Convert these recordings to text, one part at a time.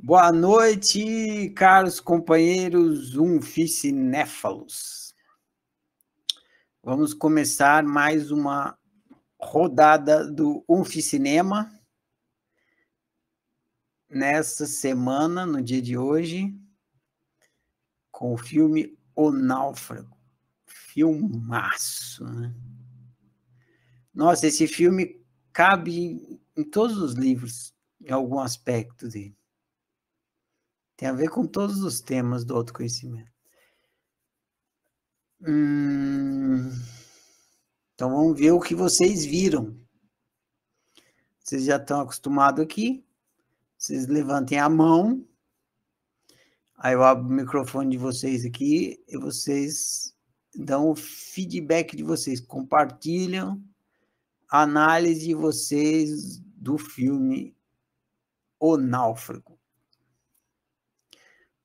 Boa noite, caros companheiros umficinéfalos. Vamos começar mais uma rodada do Umficinema nessa semana, no dia de hoje, com o filme O Náufrago. Filmaço, né? Nossa, esse filme cabe em todos os livros, em algum aspecto dele. Tem a ver com todos os temas do autoconhecimento. Hum, então vamos ver o que vocês viram. Vocês já estão acostumados aqui. Vocês levantem a mão. Aí eu abro o microfone de vocês aqui e vocês dão o feedback de vocês, compartilham a análise de vocês do filme O Náufrago.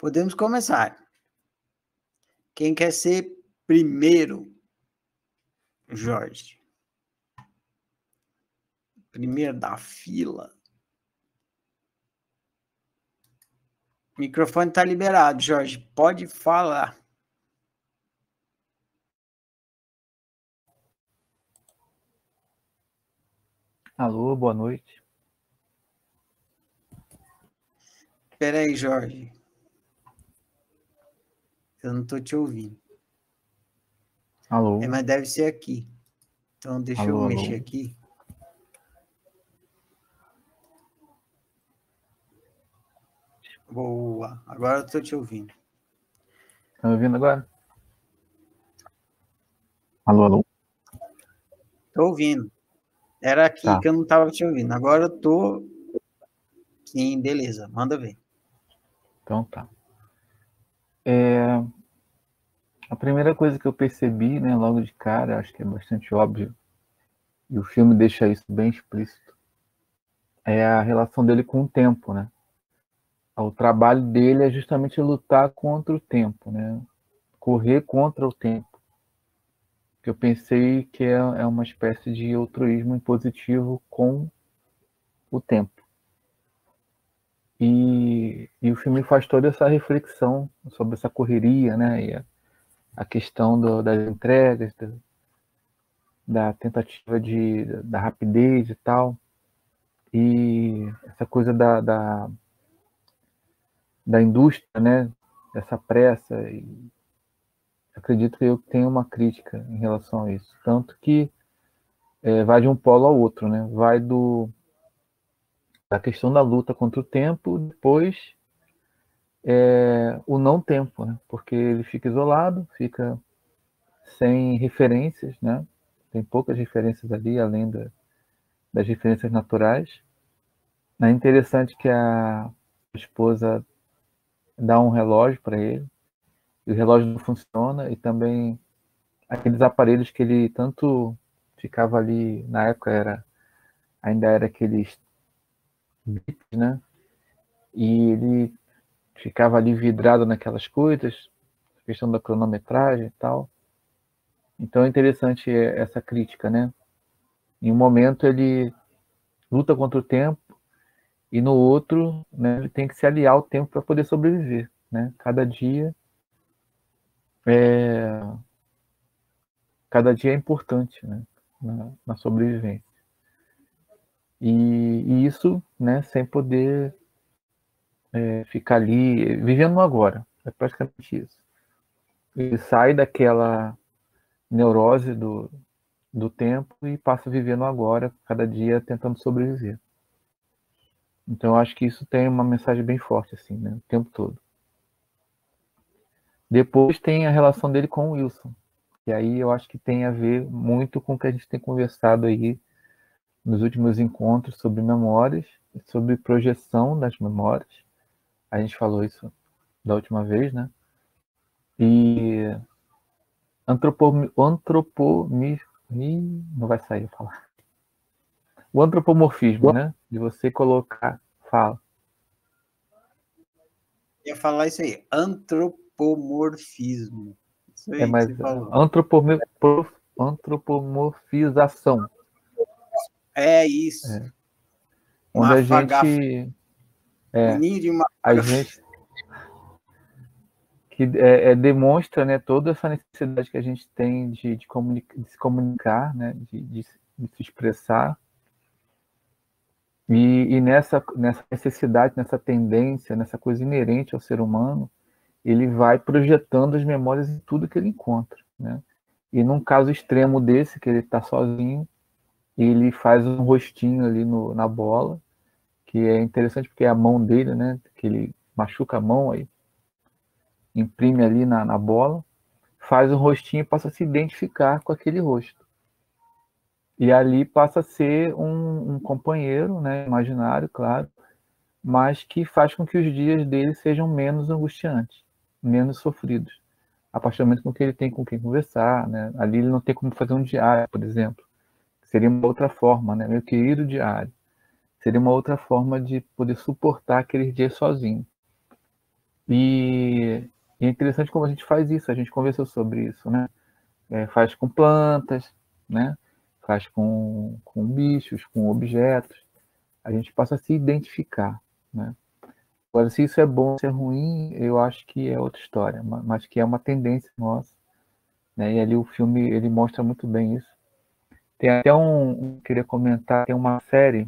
Podemos começar. Quem quer ser primeiro? Jorge. Primeiro da fila. O microfone está liberado, Jorge. Pode falar. Alô, boa noite. Espera aí, Jorge. Eu não estou te ouvindo. Alô? É, mas deve ser aqui. Então, deixa Alô, eu mexer alô. aqui. Boa. Agora eu estou te ouvindo. Tá me ouvindo agora? Alô, alô? Estou ouvindo. Era aqui Tá. que eu não estava te ouvindo. Agora eu estou. Sim, beleza. Manda ver. Então tá. É, A primeira coisa que eu percebi, né, logo de cara, acho que é bastante óbvio, e o filme deixa isso bem explícito, é a relação dele com o tempo, né? O trabalho dele é justamente lutar contra o tempo, né? Correr contra o tempo. Eu pensei que é, é uma espécie de altruísmo impositivo com o tempo. E, e o filme faz toda essa reflexão sobre essa correria, né? E a, a questão do- das entregas, da, da tentativa de, da rapidez e tal. E essa coisa da, da, da indústria, né? Dessa pressa. E acredito que eu tenho uma crítica em relação a isso. Tanto que eh, vai de um polo ao outro, né? Vai do da questão da luta contra o tempo, depois é, o não tempo, né? porque ele fica isolado, fica sem referências, né? tem poucas referências ali, além da- das referências naturais. É interessante que a esposa dá um relógio para ele, e o relógio não funciona, e também aqueles aparelhos que ele tanto ficava ali, na época era ainda era aqueles bits, né? E ele ficava ali vidrado naquelas coisas, questão da cronometragem e tal. Então é interessante essa crítica, né? Em um momento ele luta contra o tempo e no outro, né, ele tem que se aliar ao tempo para poder sobreviver, né? Cada dia é cada dia é importante, né? Na, na sobrevivência. E, e isso, né, sem poder é, ficar ali vivendo no agora. É praticamente isso. Ele sai daquela neurose do, do tempo e passa a viver no agora, cada dia tentando sobreviver. Então eu acho que isso tem uma mensagem bem forte assim, né, o tempo todo. Depois tem a relação dele com o Wilson. E aí eu acho que tem a ver muito com o que a gente tem conversado aí nos últimos encontros sobre memórias, sobre projeção das memórias. A gente falou isso da última vez, né? E antropomi, antropomi, não vai sair falar. O antropomorfismo, né? De você colocar, fala. ia falar isso aí, antropomorfismo. Isso aí É mais antropomorfização. É isso. É. Onde a gente É, uma... A gente que é, é, demonstra né, toda essa necessidade que a gente tem de, de, comunica, de se comunicar, né, de, de, de se expressar. E, e, nessa, nessa necessidade, nessa tendência, nessa coisa inerente ao ser humano, ele vai projetando as memórias em tudo que ele encontra. Né? E num caso extremo desse, que ele está sozinho, ele faz um rostinho ali no, na bola, que é interessante porque é a mão dele, né? Que ele machuca a mão aí, imprime ali na, na bola, faz um rostinho e passa a se identificar com aquele rosto. E ali passa a ser um, um companheiro, né? Imaginário, claro, mas que faz com que os dias dele sejam menos angustiantes, menos sofridos. A partir do momento que ele tem com quem conversar, né? Ali ele não tem como fazer um diário, por exemplo Seria uma outra forma, né? Meu querido diário. Seria uma outra forma de poder suportar aqueles dias sozinho. E, e é interessante como a gente faz isso, a gente conversou sobre isso, né? É, faz com plantas, né? Faz com, com bichos, com objetos. A gente passa a se identificar, né? Agora, se isso é bom, se é ruim, eu acho que é outra história, mas que é uma tendência nossa. Né? E ali o filme ele mostra muito bem isso. Tem até um, queria comentar, tem uma série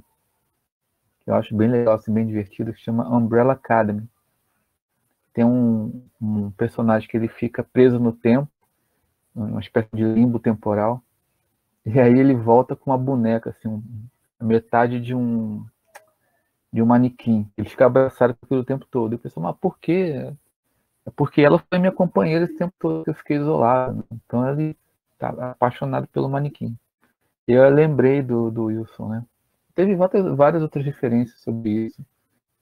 que eu acho bem legal, assim, bem divertida, que chama Umbrella Academy. Tem um, um personagem que ele fica preso no tempo, uma espécie de limbo temporal, e aí ele volta com uma boneca, assim, um, metade de um de um manequim. Ele fica abraçado pelo tempo todo. Eu penso, mas por quê? É porque ela foi minha companheira esse tempo todo que eu fiquei isolado. Então ele tá apaixonado pelo manequim. Eu lembrei do, do Wilson, né? Teve várias, várias outras referências sobre isso.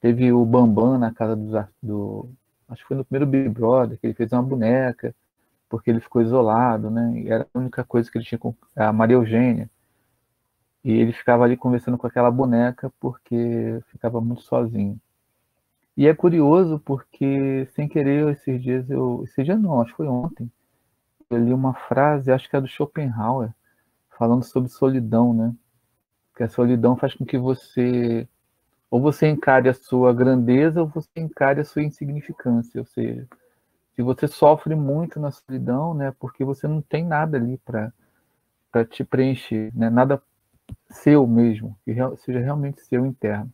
Teve o Bambam na casa do, do. Acho que foi no primeiro Big Brother, que ele fez uma boneca, porque ele ficou isolado, né? E era a única coisa que ele tinha com a Maria Eugênia. E ele ficava ali conversando com aquela boneca porque ficava muito sozinho. E é curioso porque, sem querer, esses dias eu. Esse dia não, acho que foi ontem. Eu li uma frase, acho que é do Schopenhauer, falando sobre solidão, né? Que a solidão faz com que você ou você encare a sua grandeza ou você encare a sua insignificância, ou seja, se você sofre muito na solidão, né, porque você não tem nada ali para para te preencher, né, nada seu mesmo, que seja realmente seu interno.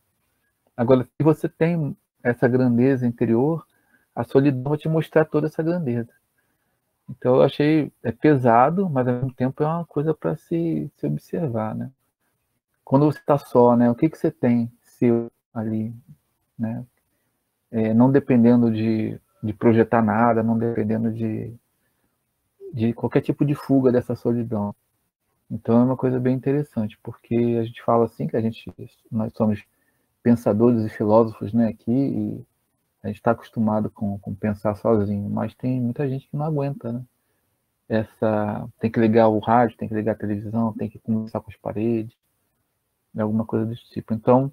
Agora, se você tem essa grandeza interior, a solidão vai te mostrar toda essa grandeza. Então eu achei é pesado, mas ao mesmo tempo é uma coisa para se, se observar, né? Quando você está só, né? O que, que você tem seu ali, né? É, não dependendo de, de projetar nada, não dependendo de, de qualquer tipo de fuga dessa solidão. Então é uma coisa bem interessante, porque a gente fala assim que a gente nós somos pensadores e filósofos, né, aqui e a gente está acostumado com, com pensar sozinho, mas tem muita gente que não aguenta, né? Essa, tem que ligar o rádio, tem que ligar a televisão, tem que conversar com as paredes, alguma coisa desse tipo. Então,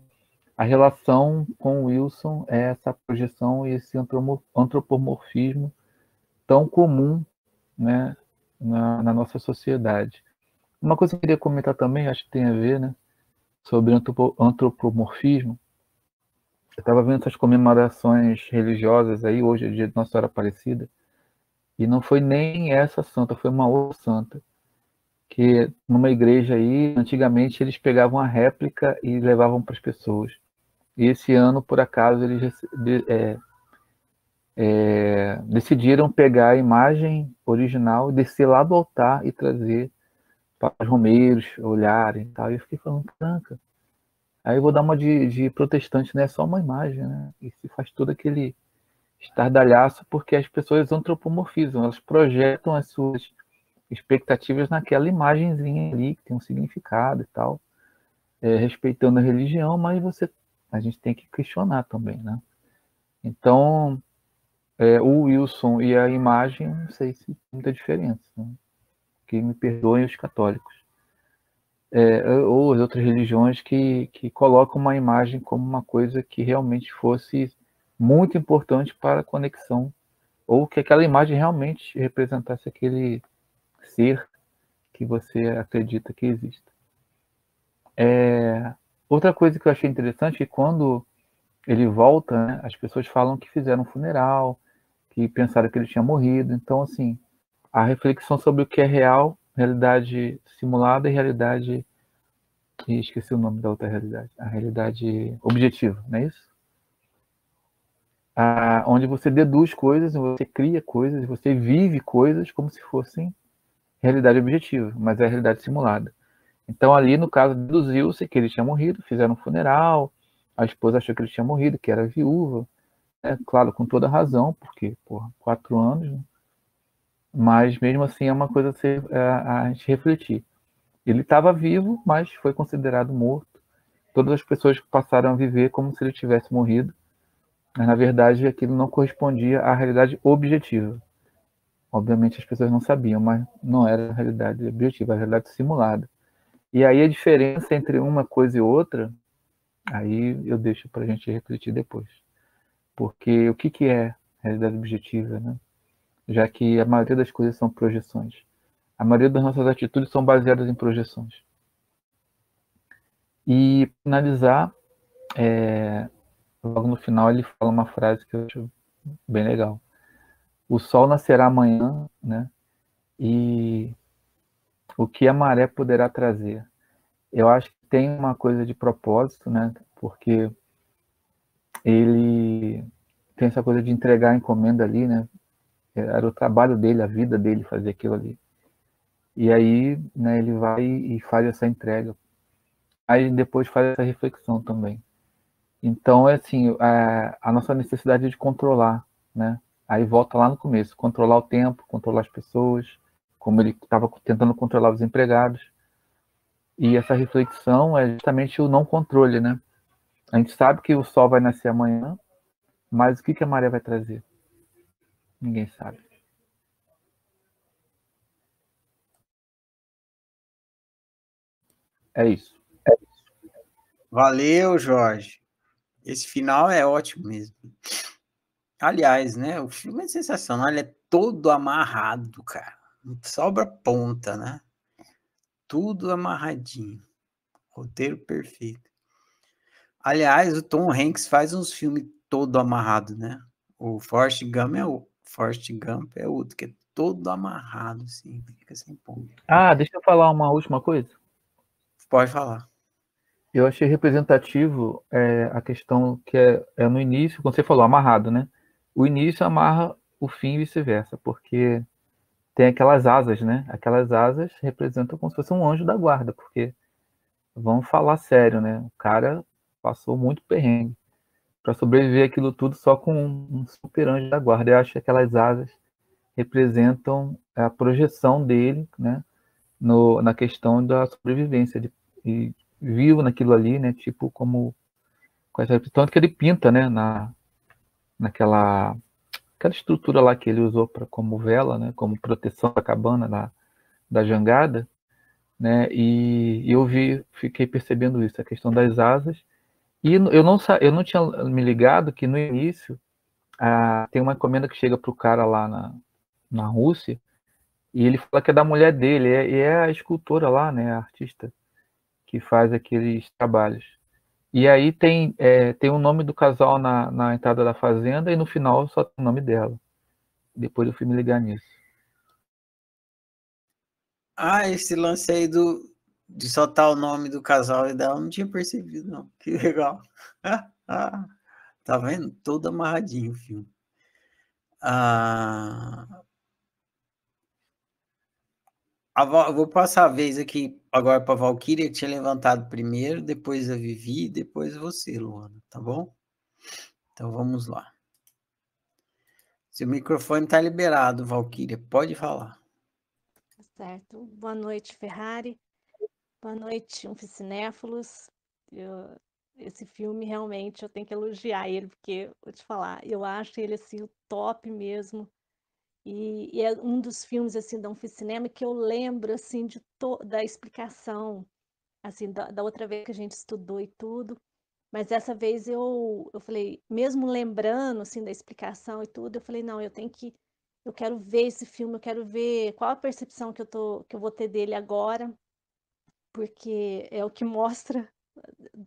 a relação com Wilson é essa projeção e esse antropomorfismo tão comum né, na, na, nossa sociedade. Uma coisa que eu queria comentar também, acho que tem a ver, né, sobre antropomorfismo, eu estava vendo essas comemorações religiosas aí, hoje é dia de Nossa Senhora Aparecida, e não foi nem essa santa, foi uma outra santa, que numa igreja aí, antigamente eles pegavam a réplica e levavam para as pessoas. E esse ano, por acaso, eles é, é, decidiram pegar a imagem original, descer lá do altar e trazer para os romeiros olharem e tal. E eu fiquei falando, franca, Aí eu vou dar uma de, de protestante, né? Só uma imagem, né? E se faz todo aquele estardalhaço porque as pessoas antropomorfizam, elas projetam as suas expectativas naquela imagenzinha ali que tem um significado e tal, é, respeitando a religião, mas você a gente tem que questionar também, né? Então, é, o Wilson e a imagem, não sei se tem muita diferença. Né? Que me perdoem os católicos é, ou as outras religiões que, que colocam uma imagem como uma coisa que realmente fosse muito importante para a conexão, ou que aquela imagem realmente representasse aquele ser que você acredita que exista. É, outra coisa que eu achei interessante é que quando ele volta, né, as pessoas falam que fizeram um funeral, que pensaram que ele tinha morrido. Então, assim, a reflexão sobre o que é real, realidade simulada e realidade. E esqueci o nome da outra realidade. A realidade objetiva, não é isso? Ah, onde você deduz coisas, você cria coisas, você vive coisas como se fossem realidade objetiva, mas é a realidade simulada. Então, ali, no caso, deduziu-se que ele tinha morrido, fizeram um funeral, a esposa achou que ele tinha morrido, que era viúva. É claro, com toda razão, porque, porra, quatro anos, né? Mas mesmo assim é uma coisa a, ser, a, é, a gente refletir. Ele estava vivo, mas foi considerado morto. Todas as pessoas passaram a viver como se ele tivesse morrido, mas na verdade aquilo não correspondia à realidade objetiva. Obviamente as pessoas não sabiam, mas não era a realidade objetiva, a realidade simulada. E aí a diferença entre uma coisa e outra, aí eu deixo para a gente refletir depois. Porque o que, que é realidade objetiva, né? Já que a maioria das coisas são projeções. A maioria das nossas atitudes são baseadas em projeções. E finalizar, é, logo no final ele fala uma frase que eu acho bem legal. O sol nascerá amanhã, né? E o que a maré poderá trazer. Eu acho que tem uma coisa de propósito, né? Porque ele tem essa coisa de entregar a encomenda ali, né? Era o trabalho dele, a vida dele fazer aquilo ali. E aí, né, ele vai e faz essa entrega. Aí depois faz essa reflexão também. Então, é assim, a, a nossa necessidade de controlar, né? Aí volta lá no começo, controlar o tempo, controlar as pessoas, como ele estava tentando controlar os empregados. E essa reflexão é justamente o não controle, né? A gente sabe que o sol vai nascer amanhã, mas o que, que a maré vai trazer? Ninguém sabe. É isso. É isso. Valeu, Jorge. Esse final é ótimo mesmo. Aliás, né? O filme é sensacional, ele é todo amarrado, cara sobra ponta, né? Tudo amarradinho. Roteiro perfeito. Aliás, o Tom Hanks faz uns filmes todo amarrado, né? O Forrest Gump é o Forrest Gump é outro que é todo amarrado, assim, fica sem ponta. Ah, deixa eu falar uma última coisa. Pode falar. Eu achei representativo é, a questão que é, é no início, quando você falou amarrado, né? O início amarra o fim e vice-versa, porque tem aquelas asas, né? Aquelas asas representam como se fosse um anjo da guarda, porque vamos falar sério, né? O cara passou muito perrengue para sobreviver aquilo tudo só com um super anjo da guarda. Eu acho que aquelas asas representam a projeção dele, né? No, na questão da sobrevivência de, e viu naquilo ali, né? Tipo como tanto que ele pinta, né? Na naquela aquela estrutura lá que ele usou para como vela, né, como proteção da cabana da, da jangada, né, e, eu vi, fiquei percebendo isso, a questão das asas, e eu não, eu não tinha me ligado que no início a, tem uma encomenda que chega para o cara lá na, na Rússia, e ele fala que é da mulher dele, e é, é a escultora lá, né, a artista, que faz aqueles trabalhos. E aí tem, é, tem o nome do casal na, na entrada da fazenda e no final só tem o nome dela. Depois eu fui me ligar nisso. Ah, esse lance aí do, de soltar o nome do casal e dela, não tinha percebido, não. Que legal. Tá vendo? Todo amarradinho o filme. Ah, a, vou passar a vez aqui agora para a Valkyria, que tinha levantado primeiro, depois a Vivi, depois você, Luana, tá bom? Então vamos lá. Seu microfone está liberado, Valkyria, pode falar. Tá certo. Boa noite, Ferrari. Boa noite, Unficinéfilos. Eu, esse filme realmente eu tenho que elogiar ele, porque vou te falar, eu acho ele assim o top mesmo. E, e, é um dos filmes assim da Cinema que eu lembro assim de da explicação assim da, da, outra vez que a gente estudou e tudo mas dessa vez eu eu falei mesmo lembrando assim da explicação e tudo eu falei não eu tenho que eu quero ver esse filme eu quero ver qual a percepção que eu tô que eu vou ter dele agora porque é o que mostra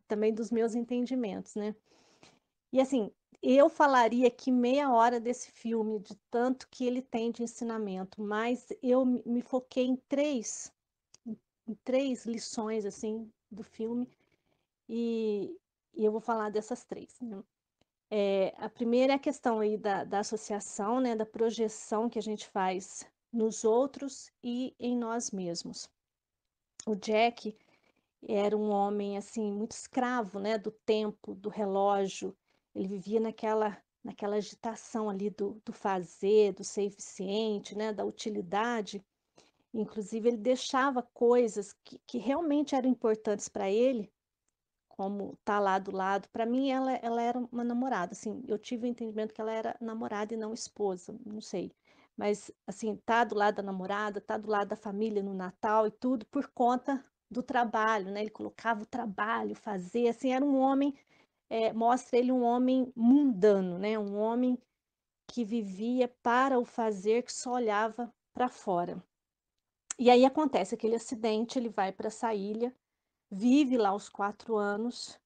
também dos meus entendimentos né E assim, eu falaria aqui meia hora desse filme, de tanto que ele tem de ensinamento, mas eu me foquei em três, em três lições assim do filme, e, e eu vou falar dessas três. Né? É, a primeira é a questão aí da, da associação, né, da projeção que a gente faz nos outros e em nós mesmos. O Jack era um homem assim muito escravo, né, do tempo, do relógio. Ele vivia naquela naquela agitação ali do, do fazer, do ser eficiente, né, da utilidade. Inclusive ele deixava coisas que, que realmente eram importantes para ele como tá lá do lado. Para mim, ela, ela era uma namorada, assim, eu tive o entendimento que ela era namorada e não esposa, não sei. Mas, assim, tá do lado da namorada, tá do lado da família no Natal e tudo por conta do trabalho, né? Ele colocava o trabalho, fazer, assim, era um homem, é, mostra ele um homem mundano, né? Um homem que vivia para o fazer, que só olhava para fora. E aí acontece aquele acidente, ele vai para essa ilha, vive lá os quatro anos,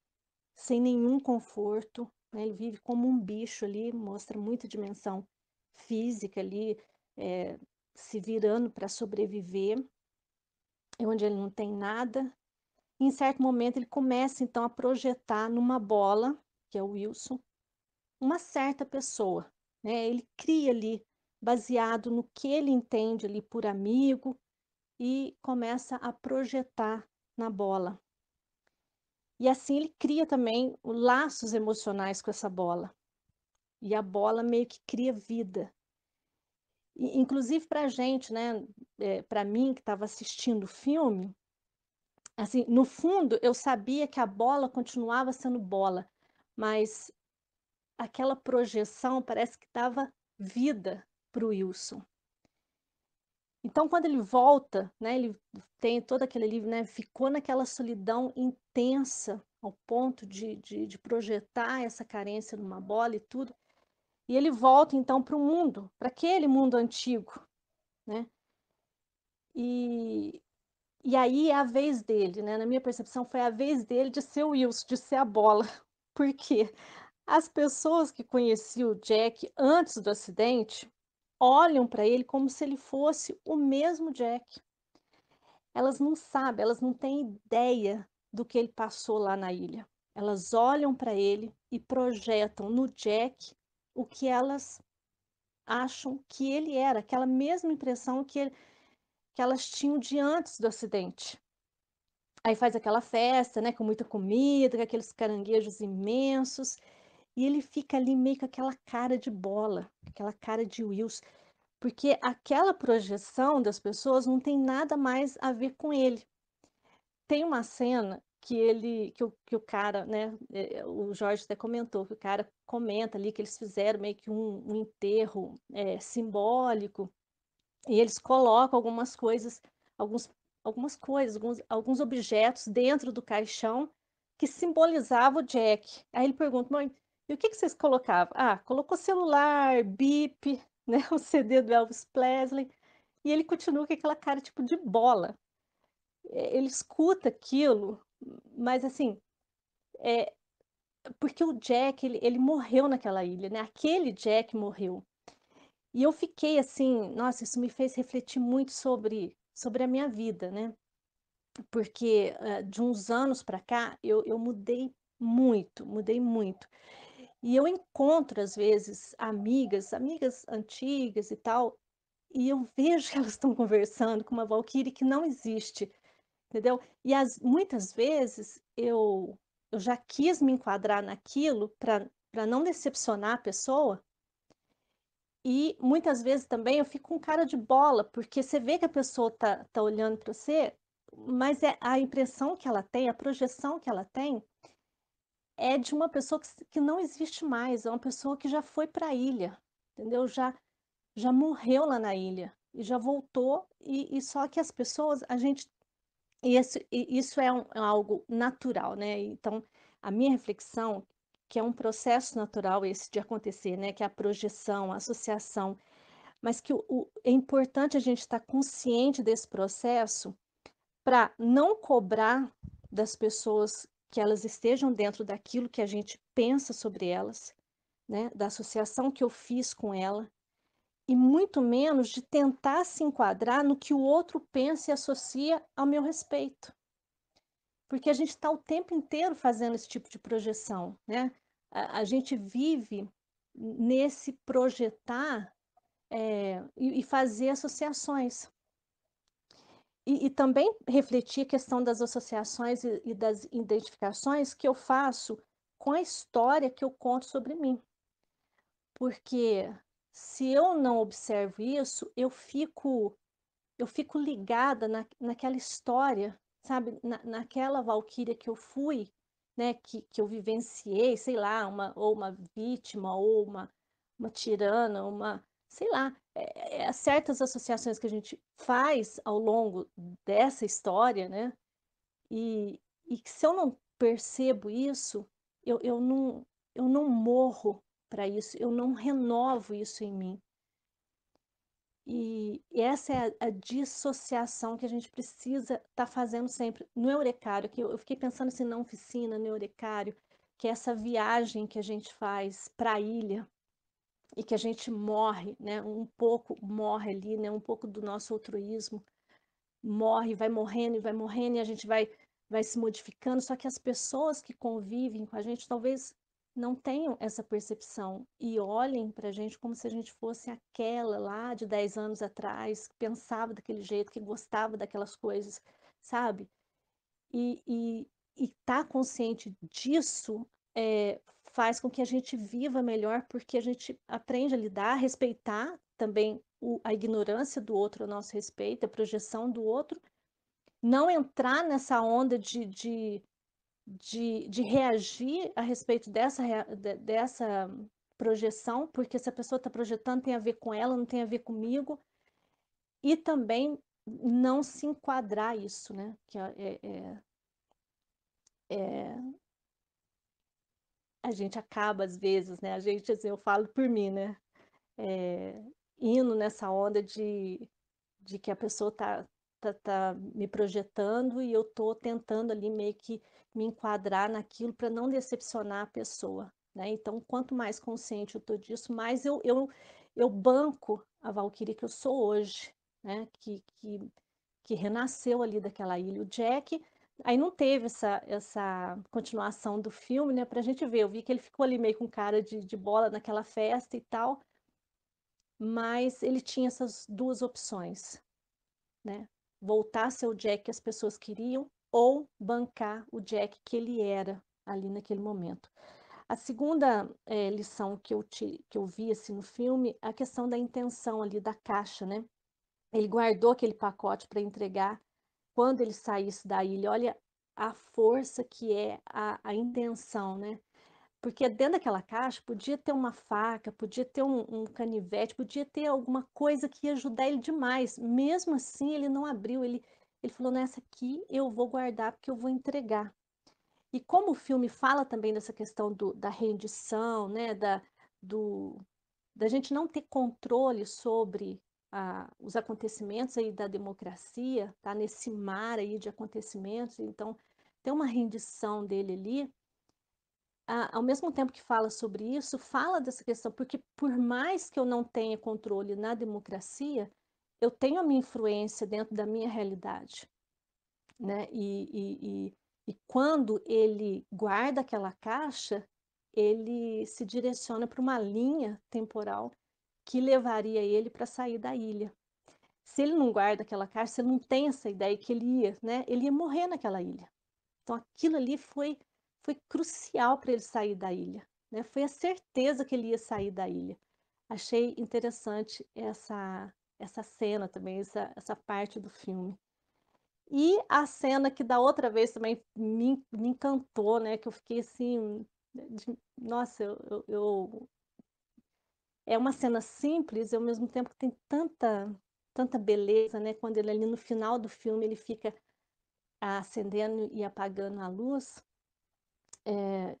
sem nenhum conforto, né? Ele vive como um bicho ali, mostra muita dimensão física ali, é, se virando para sobreviver, onde ele não tem nada. em certo momento ele começa então a projetar numa bola, que é o Wilson, uma certa pessoa, né? Ele cria ali baseado no que ele entende ali por amigo e começa a projetar na bola. E assim ele cria também laços emocionais com essa bola. E a bola meio que cria vida. E, inclusive para a gente, né, é, para mim que estava assistindo o filme, assim, no fundo eu sabia que a bola continuava sendo bola, mas aquela projeção parece que dava vida para o Wilson. Então, quando ele volta, né, ele tem todo aquele livro, né, ficou naquela solidão intensa, ao ponto de, de, de projetar essa carência numa bola e tudo. E ele volta, então, para o mundo, para aquele mundo antigo, né? E, e aí é a vez dele, né? Na minha percepção, foi a vez dele de ser o Wilson, de ser a bola. Porque as pessoas que conheciam o Jack antes do acidente olham para ele como se ele fosse o mesmo Jack. Elas não sabem, elas não têm ideia do que ele passou lá na ilha. Elas olham para ele e projetam no Jack o que elas acham que ele era, aquela mesma impressão que, ele, que elas tinham de antes do acidente. Aí faz aquela festa, né, com muita comida, com aqueles caranguejos imensos, e ele fica ali meio com aquela cara de bola, aquela cara de Wilson, porque aquela projeção das pessoas não tem nada mais a ver com ele. Tem uma cena que ele, que o, que o cara, né, é, o Jorge até comentou, que o cara comenta ali que eles fizeram meio que um, um enterro é, simbólico, e eles colocam algumas coisas, alguns, algumas coisas, alguns, alguns objetos dentro do caixão que simbolizavam o Jack. Aí ele pergunta, mãe, e o que, que vocês colocavam? Ah, colocou celular, bip, né? O CD do Elvis Presley. E ele continua com aquela cara tipo de bola. É, ele escuta aquilo, mas assim, é, porque o Jack, ele, ele morreu naquela ilha, né? Aquele Jack morreu. E eu fiquei assim, nossa, isso me fez refletir muito sobre, sobre a minha vida, né? Porque uh, de uns anos para cá, eu, eu mudei muito, mudei muito. E eu encontro, às vezes, amigas, amigas antigas e tal, e eu vejo que elas estão conversando com uma Valkyrie que não existe, entendeu? E as, muitas vezes eu, eu já quis me enquadrar naquilo para não decepcionar a pessoa, e muitas vezes também eu fico com cara de bola, porque você vê que a pessoa tá, tá olhando para você, mas é a impressão que ela tem, a projeção que ela tem, é de uma pessoa que, que não existe mais, é uma pessoa que já foi para a ilha, entendeu? Já, já morreu lá na ilha e já voltou, e, e só que as pessoas, a gente. E isso, isso é, um, é algo natural, né? Então, a minha reflexão, que é um processo natural esse de acontecer, né? Que é a projeção, a associação, mas que o, o é importante a gente estar consciente desse processo para não cobrar das pessoas que elas estejam dentro daquilo que a gente pensa sobre elas, né, da associação que eu fiz com ela, e muito menos de tentar se enquadrar no que o outro pensa e associa ao meu respeito. Porque a gente está o tempo inteiro fazendo esse tipo de projeção, né? A, a gente vive nesse projetar é, e, e, fazer associações. E, e, também refletir a questão das associações e, e das identificações que eu faço com a história que eu conto sobre mim. Porque se eu não observo isso, eu fico eu fico ligada na, naquela história, sabe, na, naquela valquíria que eu fui, né, que, que eu vivenciei, sei lá, uma, ou uma vítima, ou uma, uma tirana, uma, sei lá, é, é, certas associações que a gente faz ao longo dessa história, né, e, e que se eu não percebo isso, eu, eu, não, eu não morro para isso, eu não renovo isso em mim. E essa é a, a dissociação que a gente precisa estar tá fazendo sempre. No Eurecário, que eu, eu fiquei pensando assim na oficina, no Eurecário, que é essa viagem que a gente faz para a ilha e que a gente morre, né? Um pouco morre ali, né? Um pouco do nosso altruísmo morre, vai morrendo e vai morrendo e a gente vai vai se modificando, só que as pessoas que convivem com a gente talvez não tenham essa percepção e olhem para a gente como se a gente fosse aquela lá de 10 anos atrás, que pensava daquele jeito, que gostava daquelas coisas, sabe? E, e, e estar tá consciente disso é, faz com que a gente viva melhor, porque a gente aprende a lidar, a respeitar também o, a ignorância do outro a nosso respeito, a projeção do outro, não entrar nessa onda de, de de, de reagir a respeito dessa, dessa projeção, porque se a pessoa está projetando tem a ver com ela, não tem a ver comigo, e também não se enquadrar isso, né? Que é, é, é, é a gente acaba às vezes, né? A gente, assim, eu falo por mim, né? É, indo nessa onda de, de que a pessoa está tá, tá me projetando e eu tô tentando ali meio que me enquadrar naquilo para não decepcionar a pessoa, né? Então, quanto mais consciente eu tô disso, mais eu, eu, eu banco a Valkyrie que eu sou hoje, né? Que, que, que renasceu ali daquela ilha. O Jack, aí não teve essa, essa continuação do filme, né? Pra gente ver, eu vi que ele ficou ali meio com cara de, de bola naquela festa e tal, mas ele tinha essas duas opções, né? voltar a ser o Jack que as pessoas queriam ou bancar o Jack que ele era ali naquele momento. A segunda é, lição que eu, te, que eu vi assim, no filme, a questão da intenção ali da caixa, né? Ele guardou aquele pacote para entregar quando ele saísse da ilha. Olha a força que é a, a intenção, né? Porque dentro daquela caixa podia ter uma faca, podia ter um, um, canivete, podia ter alguma coisa que ia ajudar ele demais. Mesmo assim, ele não abriu, ele, ele falou, nessa aqui eu vou guardar porque eu vou entregar. E como o filme fala também dessa questão do, da rendição, né, da, do, da gente não ter controle sobre ah, os acontecimentos aí da democracia, tá nesse mar aí de acontecimentos, então tem uma rendição dele ali, ao mesmo tempo que fala sobre isso, fala dessa questão, porque por mais que eu não tenha controle na democracia, eu tenho a minha influência dentro da minha realidade. Né? E, e, e, e quando ele guarda aquela caixa, ele se direciona para uma linha temporal que levaria ele para sair da ilha. Se ele não guarda aquela caixa, se ele não tem essa ideia que ele ia, né? Ele ia morrer naquela ilha. Então aquilo ali foi foi crucial para ele sair da ilha. Né? Foi a certeza que ele ia sair da ilha. Achei interessante essa, essa cena também, essa, essa parte do filme. E a cena que da outra vez também me, me encantou, né? Que eu fiquei assim, de, nossa, eu, eu, eu, é uma cena simples e ao mesmo tempo que tem tanta, tanta beleza, né? Quando ele ali no final do filme ele fica acendendo e apagando a luz é,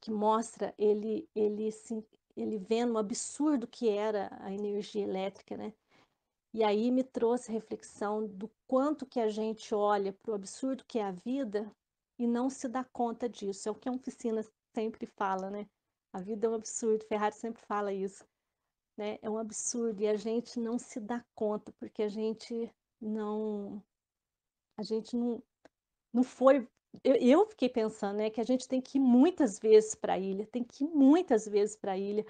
que mostra ele, ele, se, ele vendo o absurdo que era a energia elétrica, né? E aí me trouxe reflexão do quanto que a gente olha para o absurdo que é a vida e não se dá conta disso. É o que a oficina sempre fala, né? A vida é um absurdo, Ferrari sempre fala isso. Né? É um absurdo e a gente não se dá conta porque a gente não a gente não, não foi eu, eu fiquei pensando né, que a gente tem que ir muitas vezes para a ilha, tem que ir muitas vezes para a ilha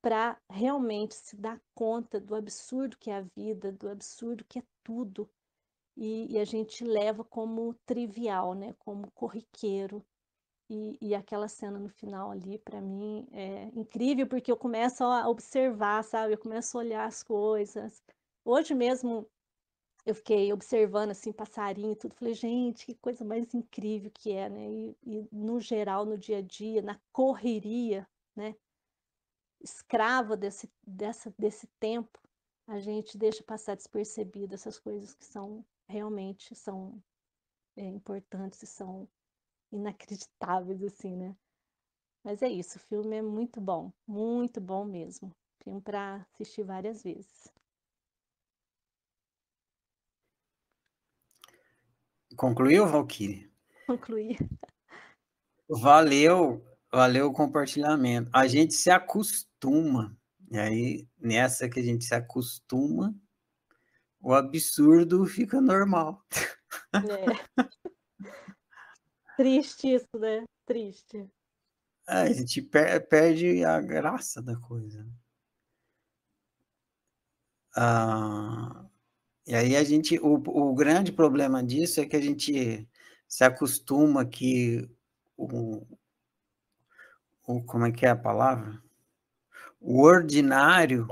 para realmente se dar conta do absurdo que é a vida, do absurdo que é tudo. E, e a gente leva como trivial, né, como corriqueiro. E, e aquela cena no final ali, para mim, é incrível, porque eu começo a observar, sabe? Eu começo a olhar as coisas. Hoje mesmo, eu fiquei observando, assim, passarinho e tudo. Falei, gente, que coisa mais incrível que é, né? E, e no geral, no dia a dia, na correria, né? Escrava desse, dessa, desse tempo, a gente deixa passar despercebido essas coisas que são, realmente, são é, importantes e são inacreditáveis, assim, né? Mas é isso, o filme é muito bom, muito bom mesmo. Filme para assistir várias vezes. Concluiu, Valkyrie? Concluí. Valeu, valeu o compartilhamento. A gente se acostuma, e aí nessa que a gente se acostuma, o absurdo fica normal. É. Triste isso, né? Triste. É, a gente per perde a graça da coisa. Ah, e aí a gente, o, o grande problema disso é que a gente se acostuma que o, o como é que é a palavra? O ordinário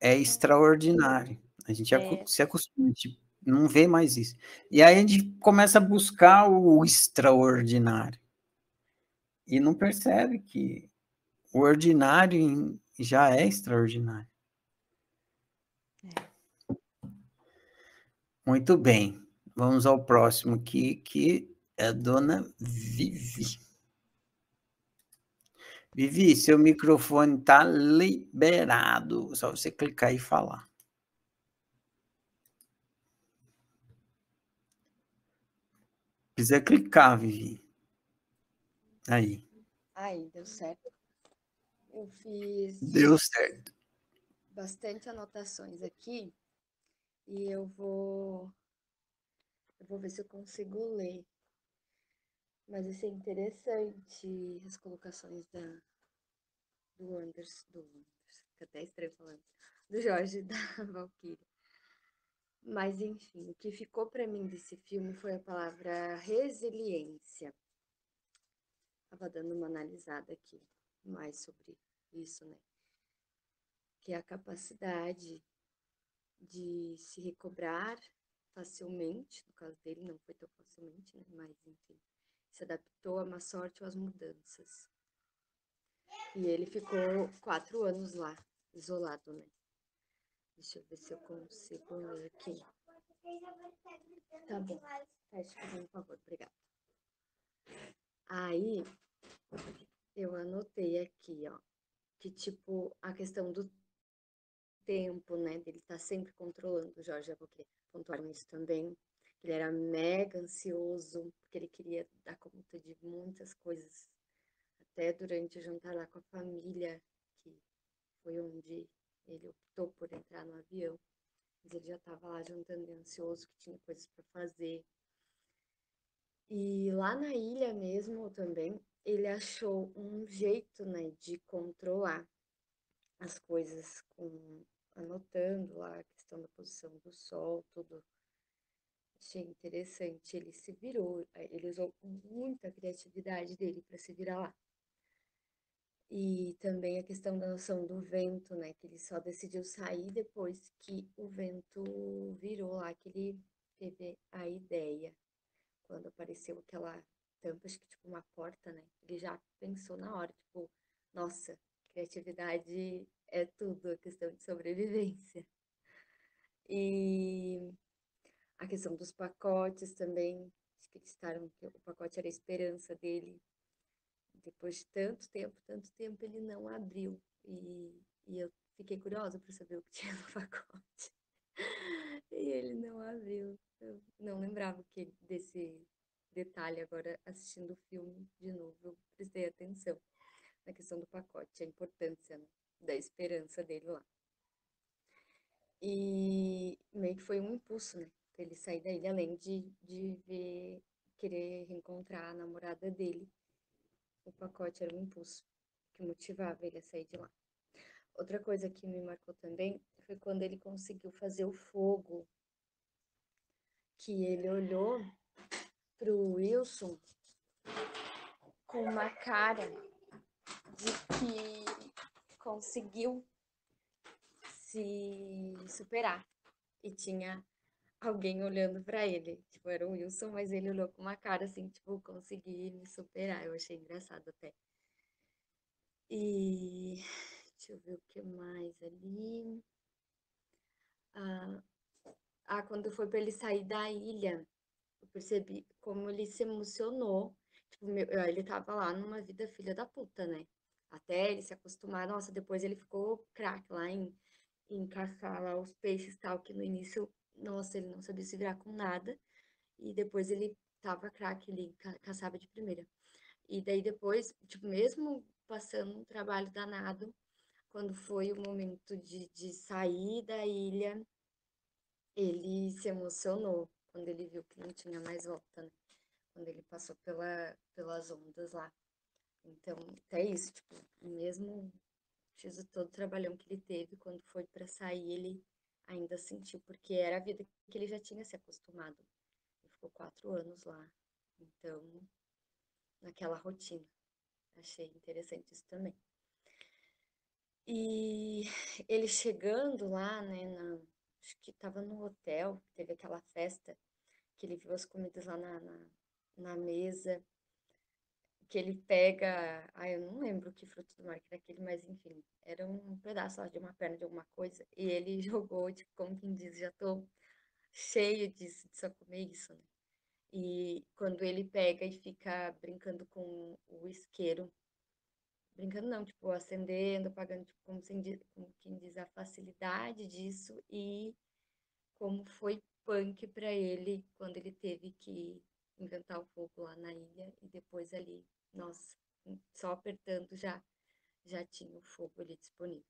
é extraordinário. A gente é. se acostuma, a gente não vê mais isso. E aí a gente começa a buscar o extraordinário. E não percebe que o ordinário já é extraordinário. É. Muito bem. Vamos ao próximo aqui, que é a dona Vivi. Vivi, seu microfone está liberado. Só você clicar e falar. Precisa clicar, Vivi. Aí. Aí, deu certo. Eu fiz. Deu certo. Bastante anotações aqui. E eu vou. Eu vou ver se eu consigo ler. Mas é interessante, as colocações da, do Anderson, do que até estranho falando, do Jorge da Valkyria. Mas, enfim, o que ficou para mim desse filme foi a palavra resiliência. Estava dando uma analisada aqui mais sobre isso, né? Que é a capacidade de se recobrar facilmente, no caso dele não foi tão facilmente, né? Mas, enfim, se adaptou a uma sorte ou às mudanças. E ele ficou quatro anos lá, isolado, né? Deixa eu ver se eu consigo ler aqui. Tá bom. Fecha por favor. Obrigada. Aí, eu anotei aqui, ó, que tipo, a questão do tempo, né, dele tá sempre controlando, o Jorge, eu vou querer pontuar isso também, ele era mega ansioso, porque ele queria dar conta de muitas coisas, até durante o jantar lá com a família, que foi onde ele optou por entrar no avião, mas ele já estava lá jantando ansioso, que tinha coisas para fazer. E lá na ilha mesmo também, ele achou um jeito, né, de controlar as coisas com anotando lá a questão da posição do sol, tudo. Achei interessante, ele se virou, ele usou muita criatividade dele para se virar lá. E também a questão da noção do vento, né? Que ele só decidiu sair depois que o vento virou lá, que ele teve a ideia. Quando apareceu aquela tampa, acho que tipo uma porta, né? Ele já pensou na hora, tipo, nossa, criatividade é tudo, a questão de sobrevivência. E a questão dos pacotes também, que eles estavam, o pacote era a esperança dele, depois de tanto tempo, tanto tempo, ele não abriu. E, e eu fiquei curiosa para saber o que tinha no pacote. e ele não abriu. Eu não lembrava que desse, detalhe agora assistindo o filme de novo, eu prestei atenção na questão do pacote, a importância da esperança dele lá. E meio que foi um impulso, né? Ele sair da ilha, além de, de ver, querer reencontrar a namorada dele. O pacote era um impulso que motivava ele a sair de lá. Outra coisa que me marcou também foi quando ele conseguiu fazer o fogo, que ele olhou pro Wilson com uma cara de que conseguiu se superar. E tinha alguém olhando para ele. Tipo, era o Wilson, mas ele olhou com uma cara assim, tipo, consegui me superar. Eu achei engraçado até. E deixa eu ver o que mais ali. Ah, ah quando foi para ele sair da ilha, eu percebi como ele se emocionou. Tipo, meu, ele tava lá numa vida filha da puta, né? Até ele se acostumar. Nossa, depois ele ficou craque lá em em caçar lá os peixes tal, que no início, nossa, ele não sabia se virar com nada. E depois ele tava craque, ele ca caçava de primeira. E daí depois, tipo, mesmo passando um trabalho danado, quando foi o momento de, de sair da ilha, ele se emocionou quando ele viu que não tinha mais volta, né? Quando ele passou pela, pelas ondas lá. Então, até isso, tipo, mesmo todo o trabalhão que ele teve, quando foi para sair, ele ainda sentiu, porque era a vida que ele já tinha se acostumado. Ele ficou quatro anos lá, então, naquela rotina. Achei interessante isso também. E ele chegando lá, né, na, acho que estava no hotel, teve aquela festa, que ele viu as comidas lá na, na, na mesa, que ele pega, ah, eu não lembro que fruto do mar que era aquele, mas enfim, era um pedaço lá de uma perna de alguma coisa, e ele jogou, tipo, como quem diz, já tô cheio disso, de só comer isso, né? E quando ele pega e fica brincando com o isqueiro, brincando não, tipo, acendendo, apagando, tipo, como, como quem diz, a facilidade disso e como foi punk para ele quando ele teve que inventar o fogo lá na ilha e depois ali nossa, só apertando já, já tinha o fogo ali disponível.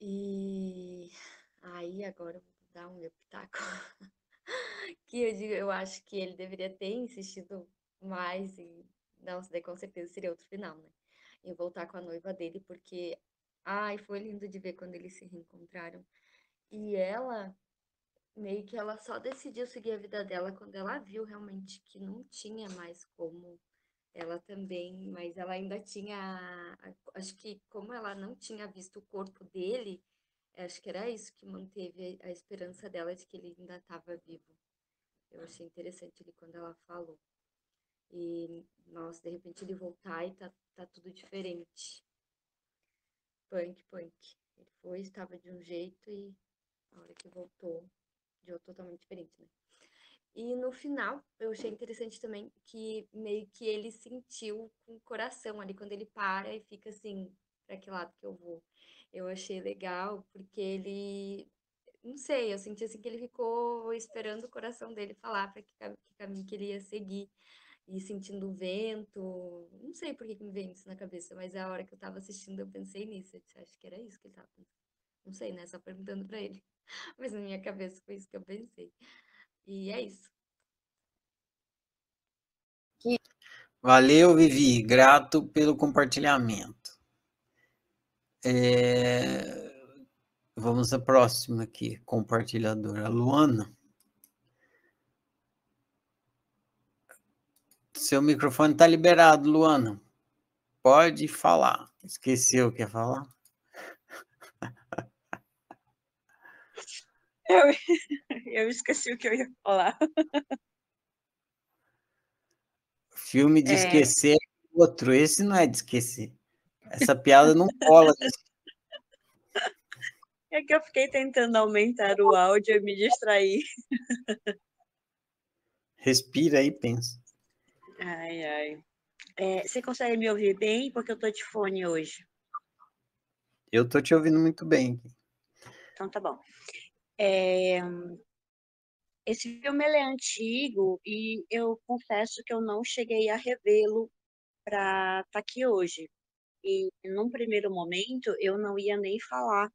E aí agora eu vou dar um meu pitaco. que eu digo, eu acho que ele deveria ter insistido mais e não, daí com certeza seria outro final, né? Em voltar com a noiva dele, porque ai, foi lindo de ver quando eles se reencontraram. E ela meio que ela só decidiu seguir a vida dela quando ela viu realmente que não tinha mais como ela também, mas ela ainda tinha, acho que como ela não tinha visto o corpo dele, acho que era isso que manteve a esperança dela de que ele ainda estava vivo. Eu achei interessante ele quando ela falou. E, nossa, de repente ele voltar e tá, tá tudo diferente. Punk, punk. Ele foi, estava de um jeito e a hora que voltou, de totalmente diferente, né? E no final, eu achei interessante também que meio que ele sentiu com o coração ali, quando ele para e fica assim, para que lado que eu vou. Eu achei legal, porque ele, não sei, eu senti assim que ele ficou esperando o coração dele falar para que, que caminho que ele ia seguir. E sentindo o vento, não sei por que, me veio isso na cabeça, mas a hora que eu tava assistindo eu pensei nisso. Eu disse, acho que era isso que ele tava pensando. Não sei, né? Só perguntando para ele. Mas na minha cabeça foi isso que eu pensei. E é isso. Valeu, Vivi. Grato pelo compartilhamento. É... Vamos à próxima aqui, compartilhadora Luana. Seu microfone está liberado, Luana. Pode falar. Esqueceu o que ia falar? Eu, eu esqueci o que eu ia falar. Filme de é... esquecer é outro. Esse não é de esquecer. Essa piada não cola. É que eu fiquei tentando aumentar o áudio e me distrair. Respira aí, pensa. Ai, ai. É, você consegue me ouvir bem? Porque eu tô de fone hoje. Eu tô te ouvindo muito bem. Então tá bom. É, esse filme é antigo e eu confesso que eu não cheguei a revê-lo para estar tá aqui hoje. E num primeiro momento eu não ia nem falar.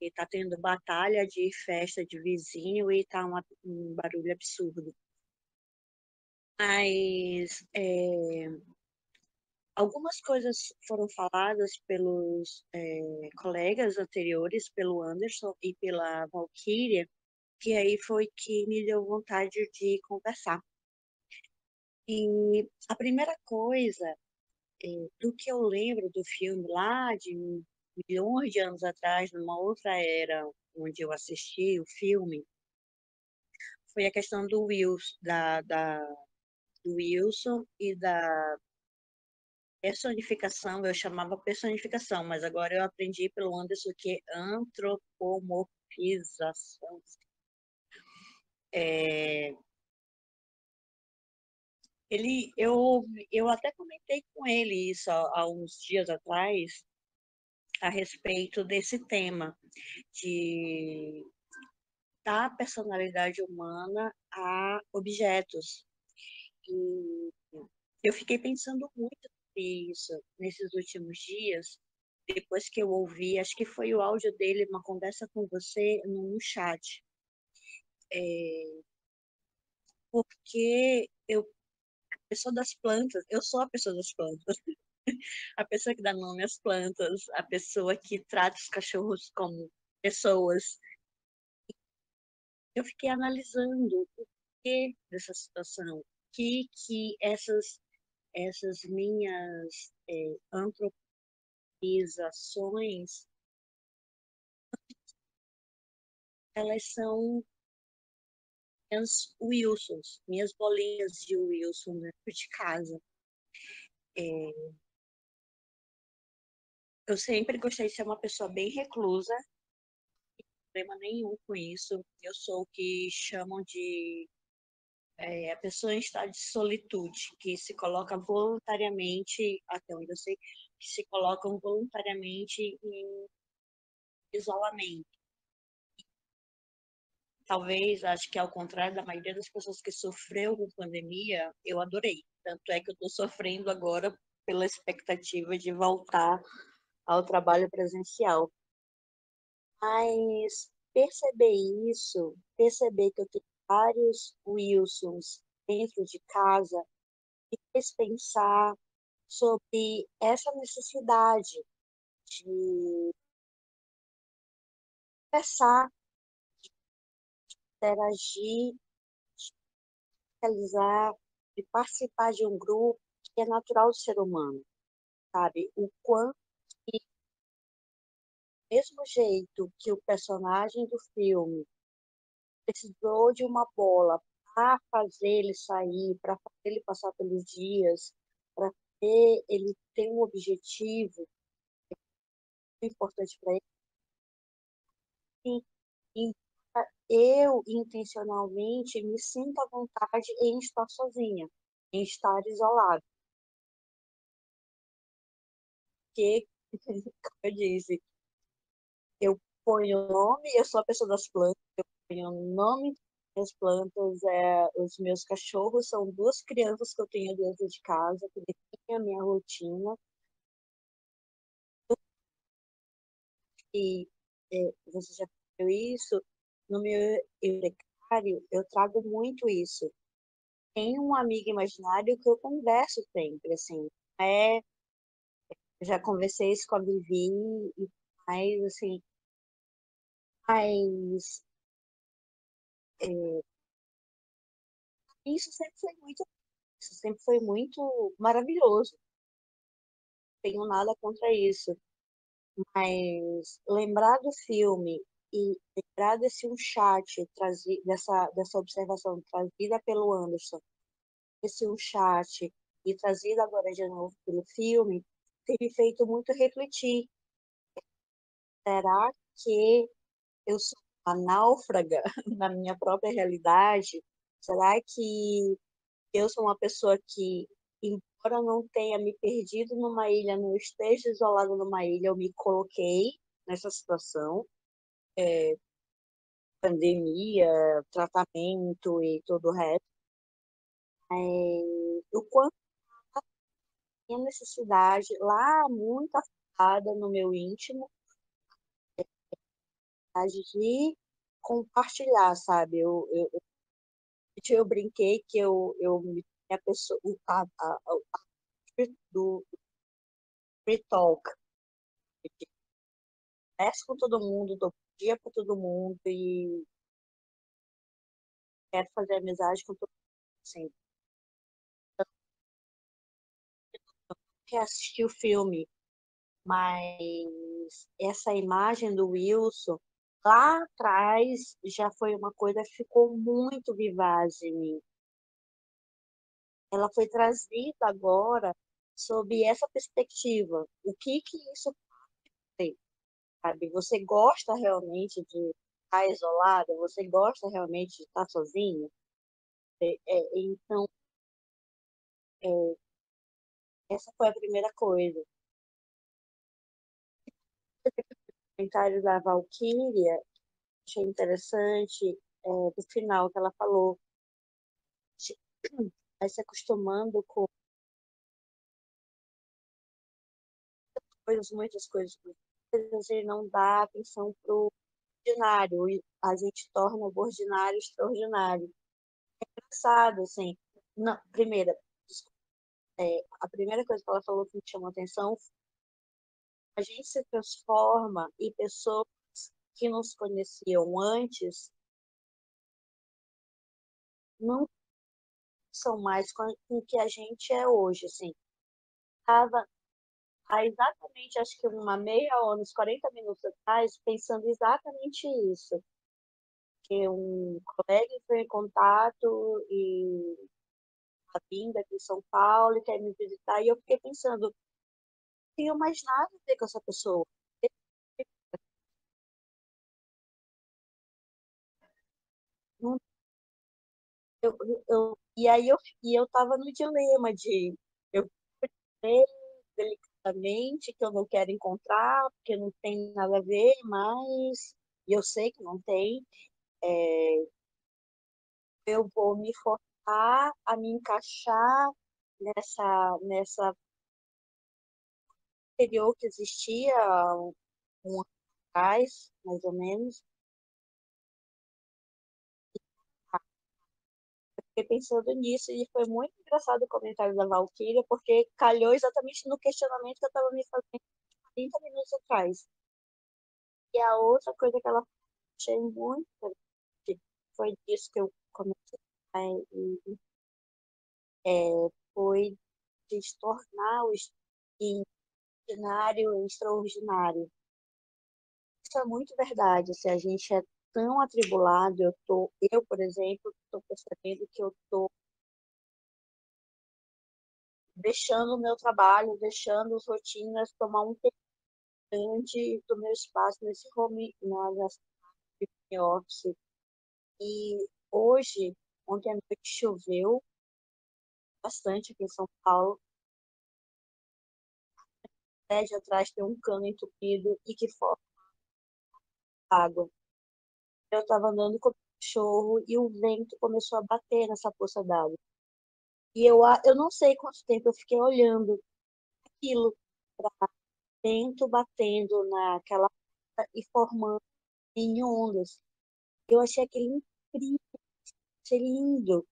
E tá tendo batalha de festa de vizinho e tá uma, um barulho absurdo. Mas é, algumas coisas foram faladas pelos é, colegas anteriores, pelo Anderson e pela Valkyria, que aí foi que me deu vontade de conversar. E a primeira coisa é, do que eu lembro do filme lá de milhões de anos atrás, numa outra era onde eu assisti o filme, foi a questão do Wilson, da, da, do Wilson e da personificação, eu chamava personificação, mas agora eu aprendi pelo Anderson que é antropomorfização. É, ele, eu, eu até comentei com ele isso há, há uns dias atrás, a respeito desse tema, de da personalidade humana a objetos. E eu fiquei pensando muito isso nesses últimos dias, depois que eu ouvi, acho que foi o áudio dele, uma conversa com você no chat. É, porque eu, a pessoa das plantas, eu sou a pessoa das plantas. a pessoa que dá nome às plantas, a pessoa que trata os cachorros como pessoas. Eu fiquei analisando o porquê dessa situação, que que essas essas minhas é, antropizações elas são minhas Wilsons, minhas bolinhas de Wilson dentro de casa. É, eu sempre gostei de ser uma pessoa bem reclusa, não tem problema nenhum com isso. Eu sou o que chamam de é, a pessoa em estado de solitude, que se coloca voluntariamente, até onde eu sei, que se colocam voluntariamente em isolamento. Talvez, acho que ao contrário da maioria das pessoas que sofreu com pandemia, eu adorei. Tanto é que eu estou sofrendo agora pela expectativa de voltar ao trabalho presencial. Mas perceber isso, perceber que eu tenho vários Wilsons dentro de casa, me fez pensar sobre essa necessidade de conversar, de interagir, de realizar, de participar de um grupo que é natural do ser humano, sabe? O quanto mesmo jeito que o personagem do filme precisou de uma bola para fazer ele sair, para fazer ele passar pelos dias, para ter ele ter um objetivo importante para ele. E, eu intencionalmente me sinto à vontade em estar sozinha, em estar isolada. Como eu disse, eu ponho o nome, eu sou a pessoa das plantas, eu o nome das plantas, é, os meus cachorros são duas crianças que eu tenho dentro de casa, que definem a minha rotina. E é, você já viu isso, no meu eurecário, eu trago muito isso. Tem um amigo imaginário que eu converso sempre, assim, é já conversei isso com a Vivi e mais assim mas é, isso sempre foi muito isso sempre foi muito maravilhoso. Tenho nada contra isso. Mas lembrar do filme e lembrar desse um chat trazido dessa dessa observação trazida pelo Anderson esse um chat e trazida agora de novo pelo filme tem me feito muito refletir. Será que eu sou náufraga na minha própria realidade? Será que eu sou uma pessoa que, embora não tenha me perdido numa ilha, não esteja isolada numa ilha, eu me coloquei nessa situação? É, pandemia, tratamento e todo o resto. É, o quanto a necessidade lá muito afetada no meu íntimo de compartilhar, sabe? Eu, eu, eu brinquei que eu, eu a pessoa, a, a, a, do free talk. Converso com todo mundo, dou dia para todo mundo e quero fazer amizade com todo mundo sempre. Quer assistir o filme, mas essa imagem do Wilson lá atrás já foi uma coisa que ficou muito vivaz em mim. Ela foi trazida agora sob essa perspectiva. O que que isso tem? Sabe? Você gosta realmente de estar isolada? Você gosta realmente de estar sozinho? É, é, então, é, essa foi a primeira coisa. O comentário da Valkyria, achei interessante, é, do final que ela falou, vai se acostumando com coisas, muitas coisas, gente não dá atenção pro ordinário, e a gente torna o ordinário extraordinário. É engraçado, assim. Não, primeira, é, a primeira coisa que ela falou que me chamou atenção a gente se transforma e pessoas que nos conheciam antes não são mais com o que a gente é hoje, assim. Há exatamente, acho que uma meia hora, uns 40 minutos atrás, pensando exatamente isso. Que um colega foi em contato e a vinda aqui em São Paulo e quer me visitar, e eu fiquei pensando, tenho mais nada a ver com essa pessoa. Eu, eu, e aí eu, e eu tava no dilema de eu delicadamente que eu não quero encontrar, porque não tem nada a ver, mas eu sei que não tem. É, eu vou me forçar a me encaixar nessa, nessa anterior que existia um ano atrás, mais ou menos, fiquei pensando nisso e foi muito engraçado o comentário da Valkyria, porque calhou exatamente no questionamento que eu estava me fazendo 30 minutos atrás. E a outra coisa que ela achei muito foi disso que eu comecei né, é, foi de tornar o extraordinário extraordinário. Isso é muito verdade. Se a gente é tão atribulado, eu tô, eu, por exemplo, estou percebendo que eu estou deixando o meu trabalho, deixando as rotinas, tomar um tempo grande do meu espaço nesse home, nessa home office. E hoje, ontem à noite choveu bastante aqui em São Paulo. Prédio atrás tem um cano entupido e que forma água eu estava andando com o cachorro e o vento começou a bater nessa poça d'água. E eu, eu não sei quanto tempo eu fiquei olhando aquilo, para vento batendo naquela e formando em ondas. Eu achei aquele incrível, achei lindo.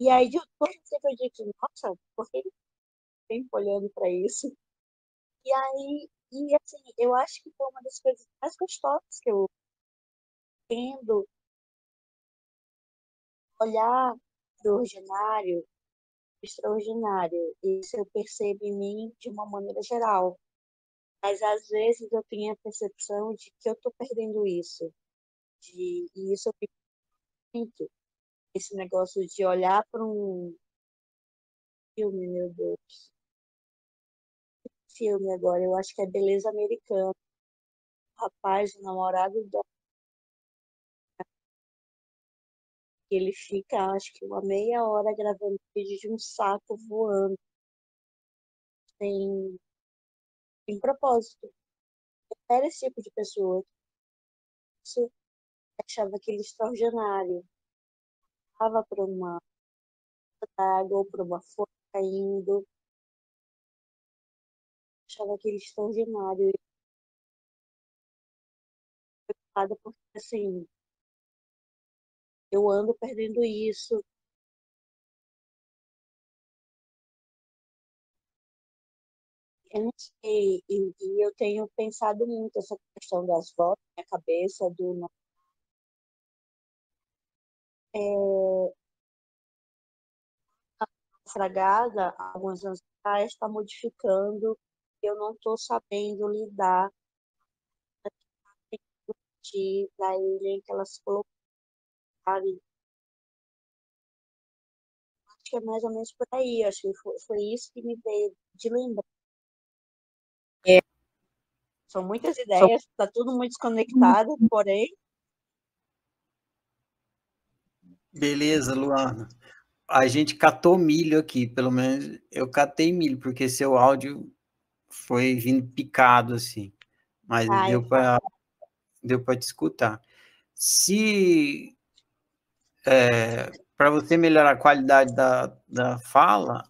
E aí, de todo tempo eu disse, nossa, por que tempo olhando para isso? E aí, e assim, eu acho que foi uma das coisas mais gostosas que eu tendo olhar para o ordinário, extraordinário. Isso eu percebo em mim de uma maneira geral. Mas às vezes eu tenho a percepção de que eu estou perdendo isso. De, e isso eu fico muito. Esse negócio de olhar para um filme, meu Deus. Filme agora, eu acho que é Beleza Americana. O rapaz, o namorado da ele fica, acho que uma meia hora gravando vídeo de um saco voando. Sem, sem propósito. Era esse tipo de pessoa. Isso achava aquele extraordinário. Estava para uma água ou para uma folha caindo. Achava aquele extraordinário. Porque, assim, eu ando perdendo isso. Eu não sei, e, e eu tenho pensado muito essa questão das vozes na minha cabeça, do é, fragada, alguns anos atrás, está modificando, eu não estou sabendo lidar de, da ilha em que elas colocaram. Acho que é mais ou menos por aí, acho que foi, foi isso que me veio de lembrar. É, são muitas ideias, está tudo muito desconectado, porém. Beleza, Luana. A gente catou milho aqui, pelo menos eu catei milho, porque seu áudio foi vindo picado assim. Mas Ai, deu para deu para te escutar. Se é, para você melhorar a qualidade da, da fala,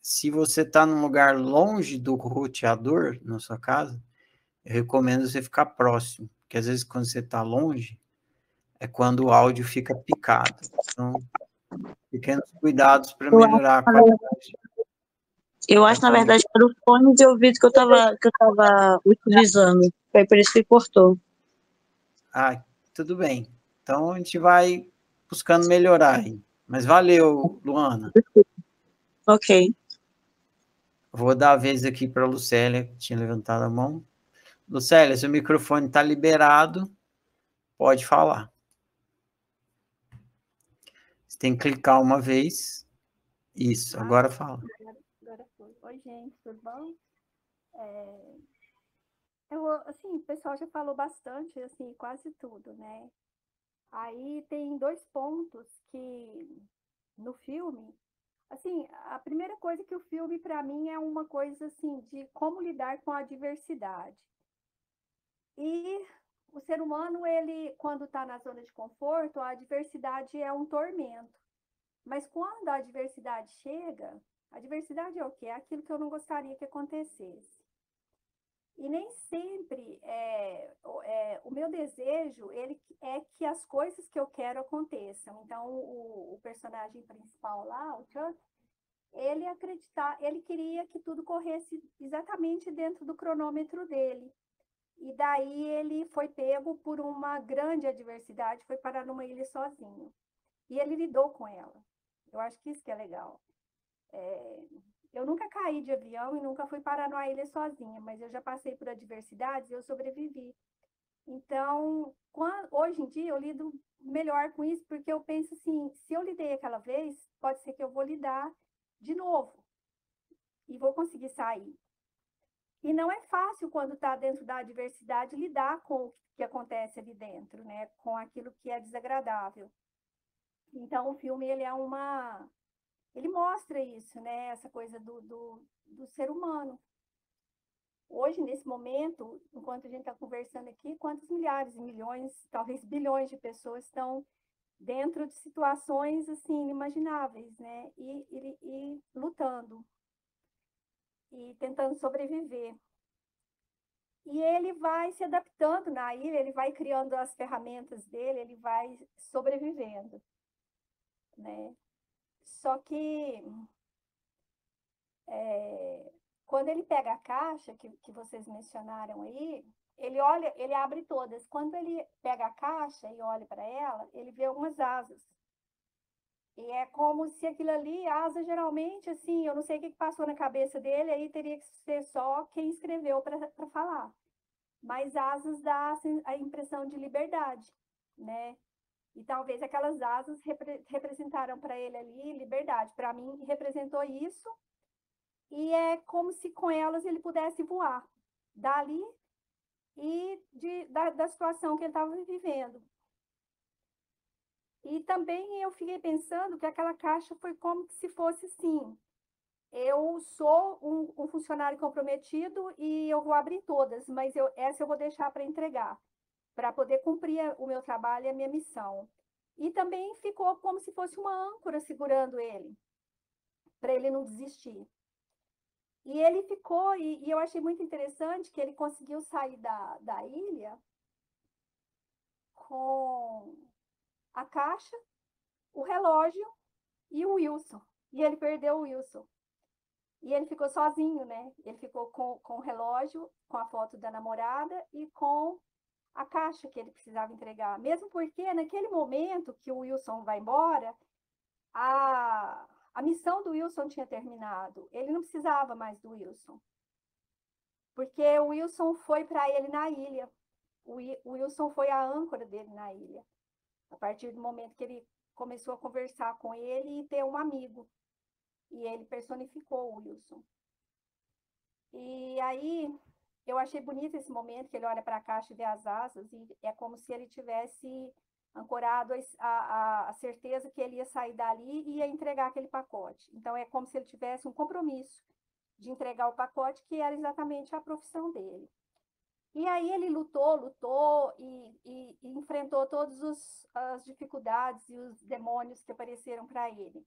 se você está num lugar longe do roteador, na sua casa, eu recomendo você ficar próximo, porque às vezes quando você está longe, é quando o áudio fica picado. Então, pequenos cuidados para melhorar a qualidade. Eu acho, na verdade, que era o fone de ouvido que eu estava que eu tava utilizando. Foi por isso que cortou. Ah, tudo bem. Então a gente vai buscando melhorar aí. Mas valeu, Luana. Ok. Vou dar a vez aqui para a Lucélia, que tinha levantado a mão. Lucélia, seu microfone está liberado. Pode falar. Você tem que clicar uma vez. Isso, agora fala. Oi, gente, tudo bom? É... Eu, assim, o pessoal já falou bastante, assim, quase tudo, né? Aí tem dois pontos que no filme Assim, a primeira coisa que o filme, para mim, é uma coisa assim de como lidar com a diversidade. E o ser humano, ele, quando está na zona de conforto, a diversidade é um tormento. Mas quando a diversidade chega, a diversidade é o quê? É aquilo que eu não gostaria que acontecesse. E nem sempre é, é, o meu desejo ele é que as coisas que eu quero aconteçam. Então, o, o personagem principal lá, o Chuck, ele acreditar, ele queria que tudo corresse exatamente dentro do cronômetro dele. E daí ele foi pego por uma grande adversidade, foi parar numa ilha sozinho. E ele lidou com ela. Eu acho que isso que é legal. É, eu nunca caí de avião e nunca fui parar numa ilha sozinha, mas eu já passei por adversidades e eu sobrevivi. Então, quando, hoje em dia, eu lido melhor com isso, porque eu penso assim: se eu lidei aquela vez, pode ser que eu vou lidar de novo e vou conseguir sair. E não é fácil, quando está dentro da adversidade, lidar com o que acontece ali dentro, né? com aquilo que é desagradável. Então, o filme ele é uma ele mostra isso, né? Essa coisa do, do, do ser humano. Hoje, nesse momento, enquanto a gente está conversando aqui, quantos milhares e milhões, talvez bilhões de pessoas estão dentro de situações assim inimagináveis, né? E, e, e lutando e tentando sobreviver. E ele vai se adaptando na ilha, ele vai criando as ferramentas dele, ele vai sobrevivendo, né? Só que é, quando ele pega a caixa que, que vocês mencionaram aí, ele olha, ele abre todas. Quando ele pega a caixa e olha para ela, ele vê algumas asas. E é como se aquilo ali, asa geralmente, assim, eu não sei o que passou na cabeça dele, aí teria que ser só quem escreveu para falar. Mas asas dá assim, a impressão de liberdade, né? E talvez aquelas asas repre representaram para ele ali liberdade. Para mim, representou isso. E é como se com elas ele pudesse voar dali e de, da, da situação que ele estava vivendo. E também eu fiquei pensando que aquela caixa foi como se fosse assim: eu sou um, um funcionário comprometido e eu vou abrir todas, mas eu, essa eu vou deixar para entregar. Para poder cumprir o meu trabalho e a minha missão. E também ficou como se fosse uma âncora segurando ele, para ele não desistir. E ele ficou, e, e, eu achei muito interessante que ele conseguiu sair da, da ilha com a caixa, o relógio e o Wilson. E ele perdeu o Wilson. E ele ficou sozinho, né? Ele ficou com, com o relógio, com a foto da namorada e com a caixa que ele precisava entregar. Mesmo porque, naquele momento que o Wilson vai embora, a, a missão do Wilson tinha terminado. Ele não precisava mais do Wilson. Porque o Wilson foi para ele na ilha. O Wilson foi a âncora dele na ilha. A partir do momento que ele começou a conversar com ele e ter um amigo. E ele personificou o Wilson. E aí eu achei bonito esse momento que ele olha para a caixa e vê as asas, e é como se ele tivesse ancorado a, a, a, certeza que ele ia sair dali e ia entregar aquele pacote. Então, é como se ele tivesse um compromisso de entregar o pacote, que era exatamente a profissão dele. E aí ele lutou, lutou e, e, e enfrentou todas as dificuldades e os demônios que apareceram para ele.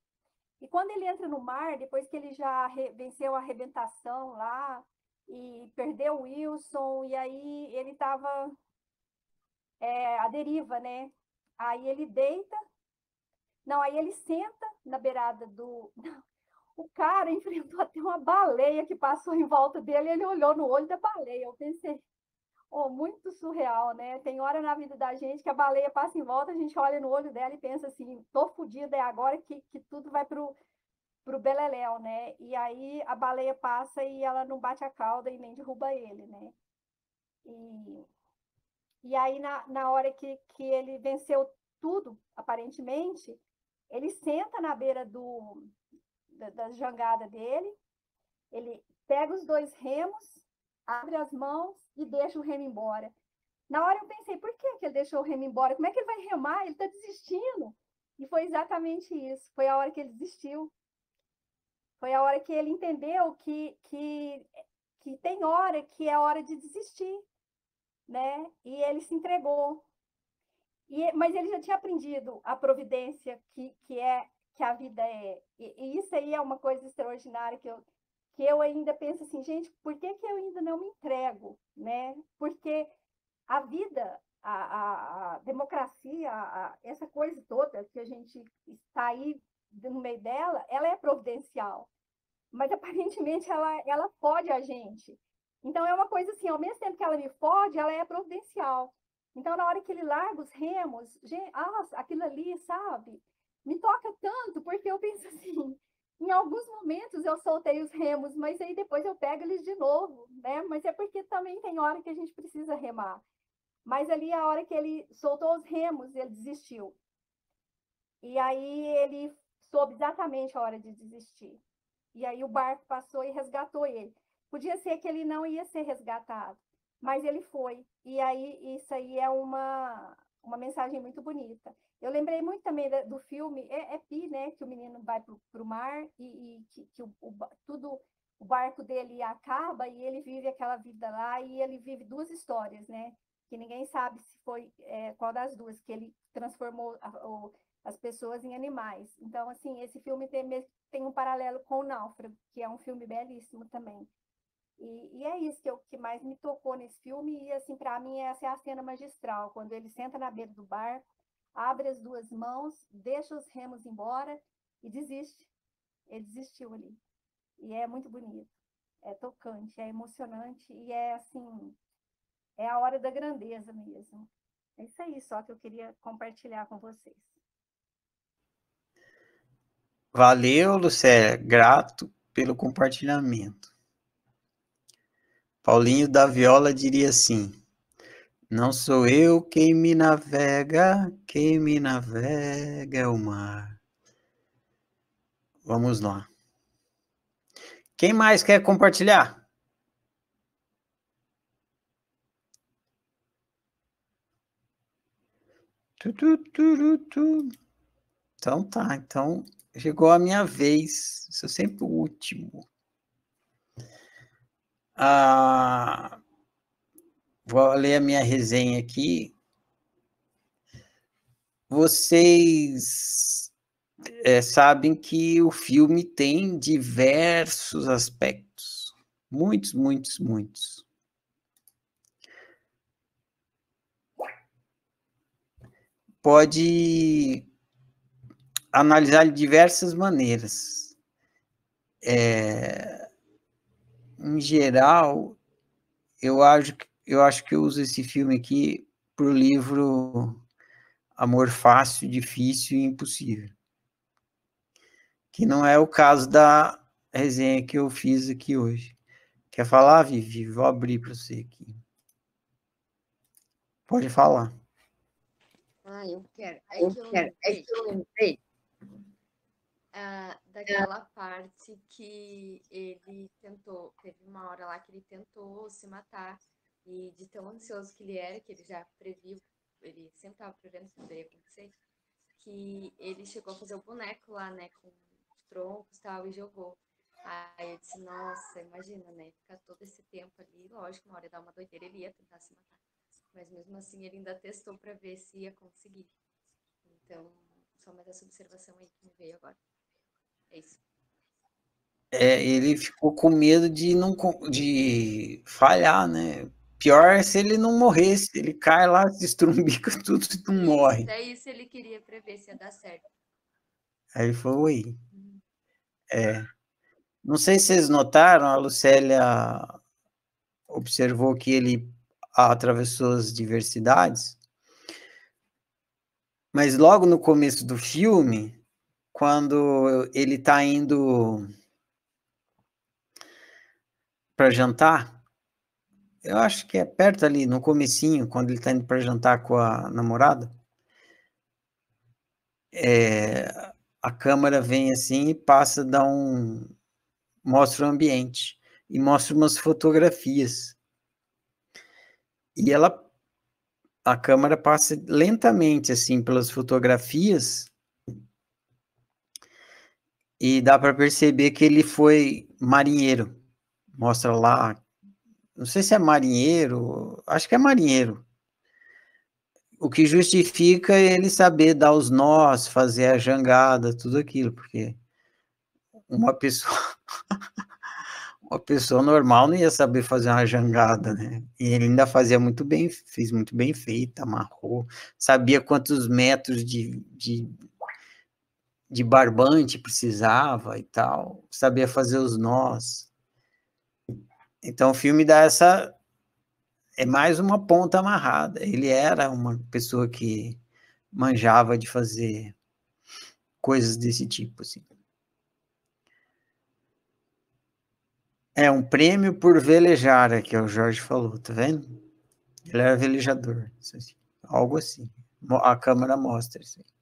E quando ele entra no mar, depois que ele já venceu a arrebentação lá e perdeu o Wilson, e aí ele estava é, à deriva, né? Aí ele deita, não, aí ele senta na beirada do. O cara enfrentou até uma baleia que passou em volta dele, ele olhou no olho da baleia. Eu pensei, oh, muito surreal, né? Tem hora na vida da gente que a baleia passa em volta, a gente olha no olho dela e pensa assim, tô fodida, é agora que, que tudo vai pro, pro beleléu, né? E aí a baleia passa e ela não bate a cauda e nem derruba ele, né? E e aí, na, na hora que, que ele venceu tudo, aparentemente, ele senta na beira do, da, da jangada dele, ele pega os dois remos, abre as mãos e deixa o remo embora. Na hora eu pensei, por que, que ele deixou o remo embora? Como é que ele vai remar? Ele está desistindo. E foi exatamente isso. Foi a hora que ele desistiu. Foi a hora que ele entendeu que, que, que tem hora que é hora de desistir né? E ele se entregou. E, mas ele já tinha aprendido a providência que, que é que a vida é. E, e, isso aí é uma coisa extraordinária que eu, que eu ainda penso assim, gente, por que, que eu ainda não me entrego, né? Porque a vida, a, a, a democracia, a, essa coisa toda que a gente está aí no meio dela, ela é providencial. Mas aparentemente ela, ela pode a gente. Então, é uma coisa assim, ao mesmo tempo que ela me fode, ela é providencial. Então, na hora que ele larga os remos, gente, ah, aquilo ali, sabe? Me toca tanto, porque eu penso assim, em alguns momentos eu soltei os remos, mas aí depois eu pego eles de novo, né? Mas é porque também tem hora que a gente precisa remar. Mas ali, a hora que ele soltou os remos, ele desistiu. E aí ele soube exatamente a hora de desistir. E aí o barco passou e resgatou ele. Podia ser que ele não ia ser resgatado, mas ele foi. E aí, isso aí é uma, uma mensagem muito bonita. Eu lembrei muito também do filme, é, é Pi, né? Que o menino vai para o mar e, e que, que o, o, tudo, o barco dele acaba e ele vive aquela vida lá e ele vive duas histórias, né? Que ninguém sabe se foi é, qual das duas, que ele transformou o, as pessoas em animais. Então, assim, esse filme tem, tem um paralelo com o Náufrago, que é um filme belíssimo também. E, e, é isso que, eu, que mais me tocou nesse filme, e assim, para mim, essa é a cena magistral, quando ele senta na beira do barco, abre as duas mãos, deixa os remos embora e desiste. Ele desistiu ali. E é muito bonito, é tocante, é emocionante e é assim, é a hora da grandeza mesmo. É isso aí só que eu queria compartilhar com vocês. Valeu, Lucélia, grato pelo compartilhamento. Paulinho da Viola diria assim: Não sou eu quem me navega, quem me navega é o mar. Vamos lá. Quem mais quer compartilhar? Então tá, então chegou a minha vez. Sou sempre o último. Ah, vou ler a minha resenha aqui. vocês é, sabem que o filme tem diversos aspectos. Muitos, muitos, muitos. Pode analisar de diversas maneiras. É, em geral, eu acho, eu acho que eu uso esse filme aqui para o livro Amor Fácil, Difícil e Impossível. Que não é o caso da resenha que eu fiz aqui hoje. Quer falar, Vivi? Vou abrir para você aqui. Pode falar. Ah, eu quero. É que eu, quero. É que eu lembrei ah, daquela parte que ele tentou, teve uma hora lá que ele tentou se matar e de tão ansioso que ele era, que ele já previu, ele sempre estava prevendo que poderia acontecer, que ele chegou a fazer o boneco lá, né, com troncos e tal, e jogou. Aí eu disse, nossa, imagina, né, ficar todo esse tempo ali, lógico, uma hora ia dar uma doideira, ele ia tentar se matar. Mas mesmo assim ele ainda testou para ver se ia conseguir. Então, só mais essa observação aí que me veio agora. É. É, ele ficou com medo de não de falhar, né? Pior é se ele não morresse, ele cai lá, se estrumbica tudo e não morre. É isso ele queria prever se ia dar certo. Aí foi. Uhum. É. Não sei se vocês notaram, a Lucélia observou que ele atravessou as diversidades, mas logo no começo do filme, quando ele está indo para jantar, eu acho que é perto ali, no comecinho, quando ele está indo para jantar com a namorada, é, a câmera vem assim e passa, dá um, mostra o ambiente e mostra umas fotografias. E ela, a câmera passa lentamente assim pelas fotografias e dá para perceber que ele foi marinheiro. Mostra lá, não sei se é marinheiro, acho que é marinheiro. O que justifica ele saber dar os nós, fazer a jangada, tudo aquilo, porque uma pessoa uma pessoa normal não ia saber fazer uma jangada, né? E ele ainda fazia muito bem, fez muito bem feito, amarrou, sabia quantos metros de, de de barbante precisava e tal, sabia fazer os nós. Então o filme dá essa é mais uma ponta amarrada. Ele era uma pessoa que manjava de fazer coisas desse tipo assim. É um prêmio por velejar, é que o Jorge falou, tá vendo? Ele era velejador, assim, algo assim. A câmera mostra isso. Assim.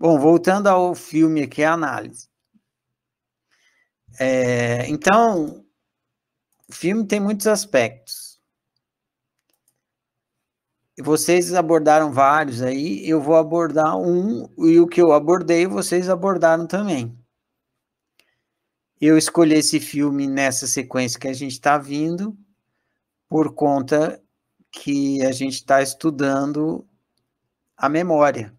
Bom, voltando ao filme aqui, a análise. É, então, o filme tem muitos aspectos. Vocês abordaram vários aí, eu vou abordar um, e o que eu abordei, vocês abordaram também. Eu escolhi esse filme nessa sequência que a gente está vindo, por conta que a gente está estudando a memória.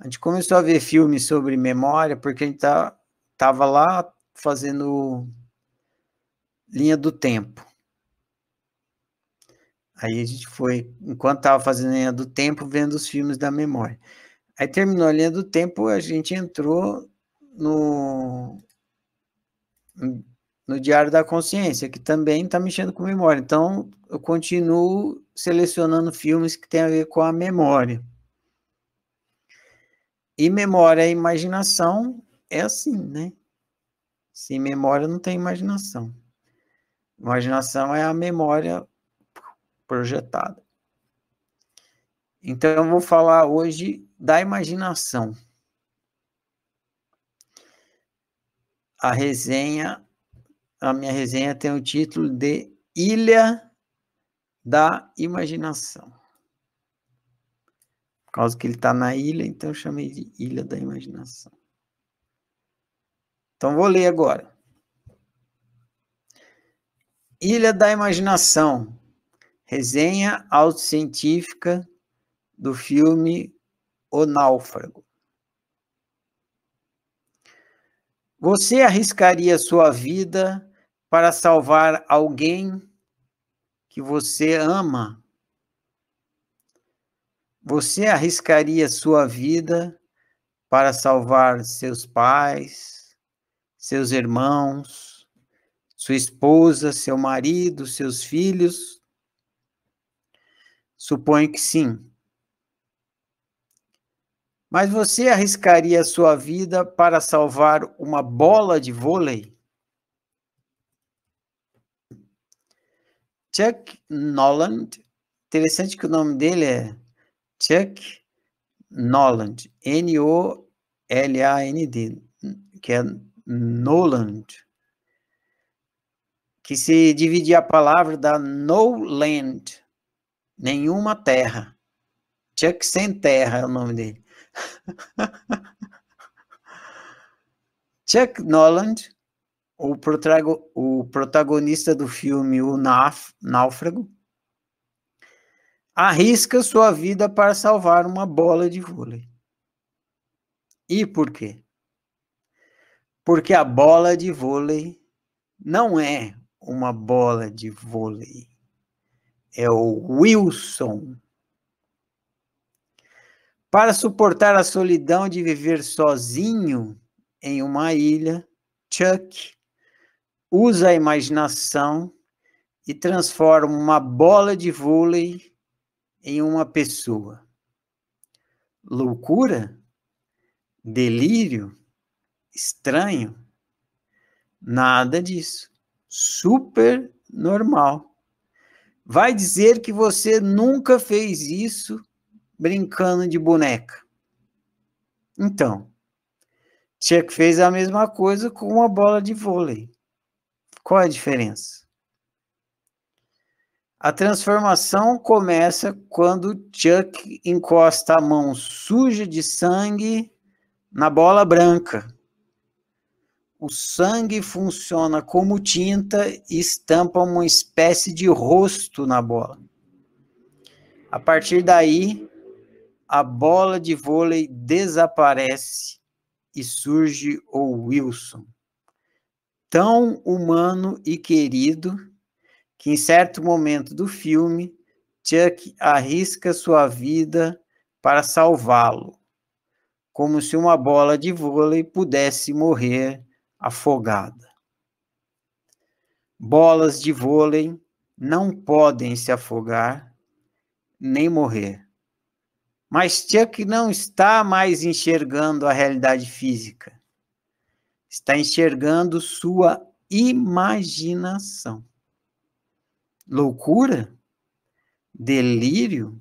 A gente começou a ver filmes sobre memória porque a gente tá, tava lá fazendo linha do tempo. Aí a gente foi, enquanto estava fazendo linha do tempo, vendo os filmes da memória. Aí terminou a linha do tempo, a gente entrou no, no Diário da Consciência, que também está mexendo com memória. Então, eu continuo selecionando filmes que têm a ver com a memória. E memória e imaginação é assim, né? Sem memória não tem imaginação. Imaginação é a memória projetada. Então, eu vou falar hoje da imaginação. A resenha, a minha resenha tem o título de Ilha da Imaginação causa que ele está na ilha, então eu chamei de Ilha da Imaginação. Então vou ler agora. Ilha da Imaginação, resenha autocientífica do filme O Náufrago. Você arriscaria sua vida para salvar alguém que você ama? Você arriscaria sua vida para salvar seus pais, seus irmãos, sua esposa, seu marido, seus filhos? Suponho que sim. Mas você arriscaria sua vida para salvar uma bola de vôlei? Chuck Noland, interessante que o nome dele é Chuck Noland, N-O-L-A-N-D, que é Noland, que se dividir a palavra dá no land, nenhuma terra. Chuck sem terra é o nome dele. Chuck Noland, o protagonista do filme O Náufrago, arrisca sua vida para salvar uma bola de vôlei. E por quê? Porque a bola de vôlei não é uma bola de vôlei. É o Wilson. Para suportar a solidão de viver sozinho em uma ilha, Chuck usa a imaginação e transforma uma bola de vôlei em uma pessoa. Loucura? Delírio? Estranho? Nada disso. Super normal. Vai dizer que você nunca fez isso brincando de boneca. Então, Chuck fez a mesma coisa com uma bola de vôlei. Qual a diferença? A transformação começa quando Chuck encosta a mão suja de sangue na bola branca. O sangue funciona como tinta e estampa uma espécie de rosto na bola. A partir daí, a bola de vôlei desaparece e surge o Wilson, tão humano e querido que em certo momento do filme, Chuck arrisca sua vida para salvá-lo, como se uma bola de vôlei pudesse morrer afogada. Bolas de vôlei não podem se afogar nem morrer. Mas Chuck não está mais enxergando a realidade física. Está enxergando sua imaginação loucura, delírio,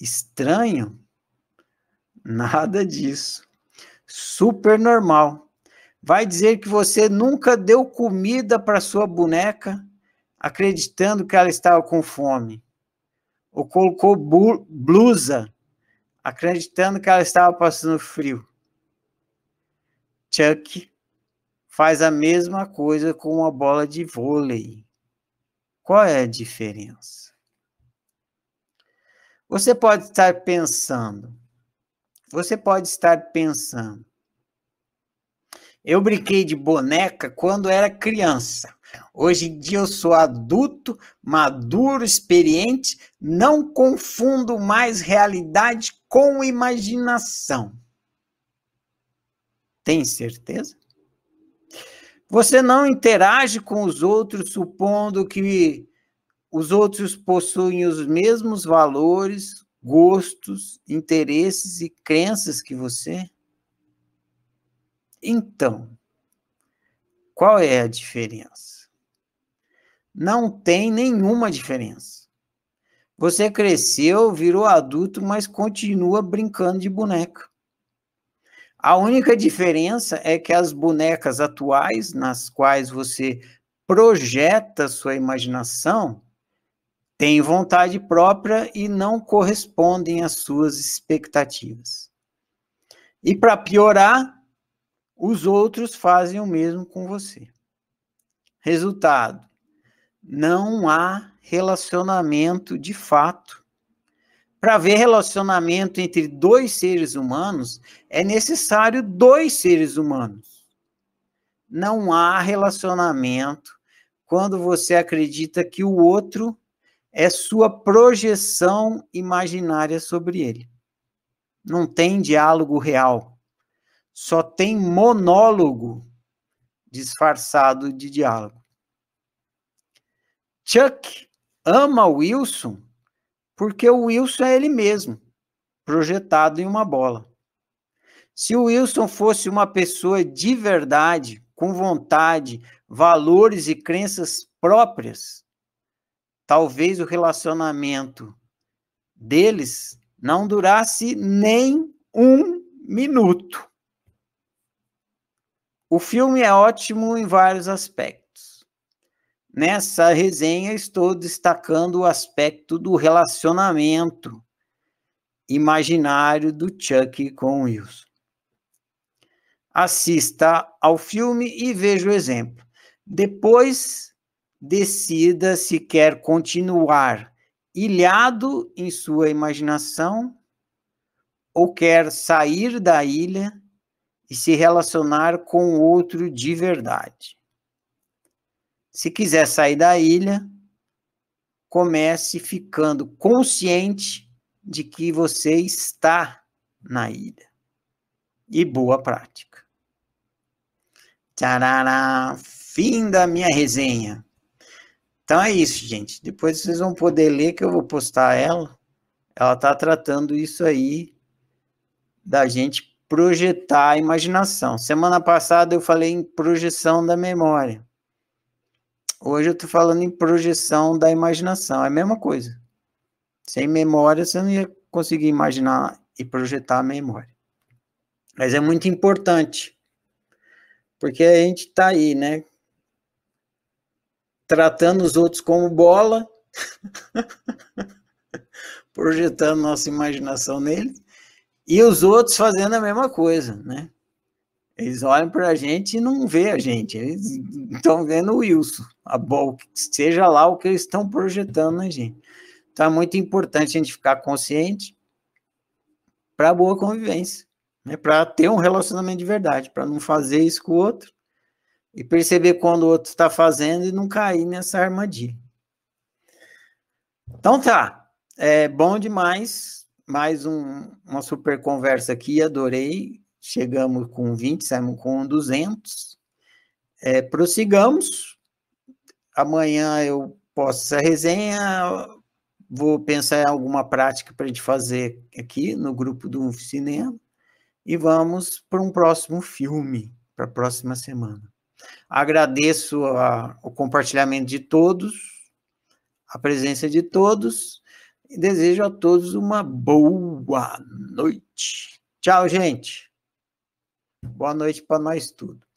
estranho, nada disso. Super normal. Vai dizer que você nunca deu comida para sua boneca acreditando que ela estava com fome. Ou colocou blusa acreditando que ela estava passando frio. Chuck faz a mesma coisa com uma bola de vôlei. Qual é a diferença? Você pode estar pensando, você pode estar pensando, eu brinquei de boneca quando era criança. Hoje em dia eu sou adulto, maduro, experiente, não confundo mais realidade com imaginação. Tem certeza? Você não interage com os outros supondo que os outros possuem os mesmos valores, gostos, interesses e crenças que você? Então, qual é a diferença? Não tem nenhuma diferença. Você cresceu, virou adulto, mas continua brincando de boneca. A única diferença é que as bonecas atuais, nas quais você projeta sua imaginação, têm vontade própria e não correspondem às suas expectativas. E para piorar, os outros fazem o mesmo com você. Resultado: não há relacionamento de fato. Para ver relacionamento entre dois seres humanos, é necessário dois seres humanos. Não há relacionamento quando você acredita que o outro é sua projeção imaginária sobre ele. Não tem diálogo real. Só tem monólogo disfarçado de diálogo. Chuck ama Wilson porque o Wilson é ele mesmo, projetado em uma bola. Se o Wilson fosse uma pessoa de verdade, com vontade, valores e crenças próprias, talvez o relacionamento deles não durasse nem um minuto. O filme é ótimo em vários aspectos. Nessa resenha, estou destacando o aspecto do relacionamento imaginário do Chuck com Wilson. Assista ao filme e veja o exemplo. Depois, decida se quer continuar ilhado em sua imaginação ou quer sair da ilha e se relacionar com outro de verdade. Se quiser sair da ilha, comece ficando consciente de que você está na ilha. E boa prática. Tcharará, fim da minha resenha. Então é isso, gente. Depois vocês vão poder ler que eu vou postar ela. Ela está tratando isso aí da gente projetar a imaginação. Semana passada eu falei em projeção da memória. Hoje eu estou falando em projeção da imaginação. É a mesma coisa. Sem memória, você não ia conseguir imaginar e projetar a memória. Mas é muito importante. Porque a gente está aí, né? Tratando os outros como bola, projetando nossa imaginação neles, e os outros fazendo a mesma coisa, né? Eles olham para a gente e não vê a gente. Eles estão vendo o Wilson, a bola, seja lá o que eles estão projetando na gente. Então é muito importante a gente ficar consciente para boa convivência, né? para ter um relacionamento de verdade, para não fazer isso com o outro e perceber quando o outro está fazendo e não cair nessa armadilha. Então tá, é bom demais mais um, uma super conversa aqui, adorei. Chegamos com 20, saímos com 200. É, prossigamos. Amanhã eu posto essa resenha. Vou pensar em alguma prática para a gente fazer aqui no grupo do cinema. E vamos para um próximo filme, para a próxima semana. Agradeço a, o compartilhamento de todos, a presença de todos e desejo a todos uma boa noite. Tchau, gente. Boa noite para nós tudo.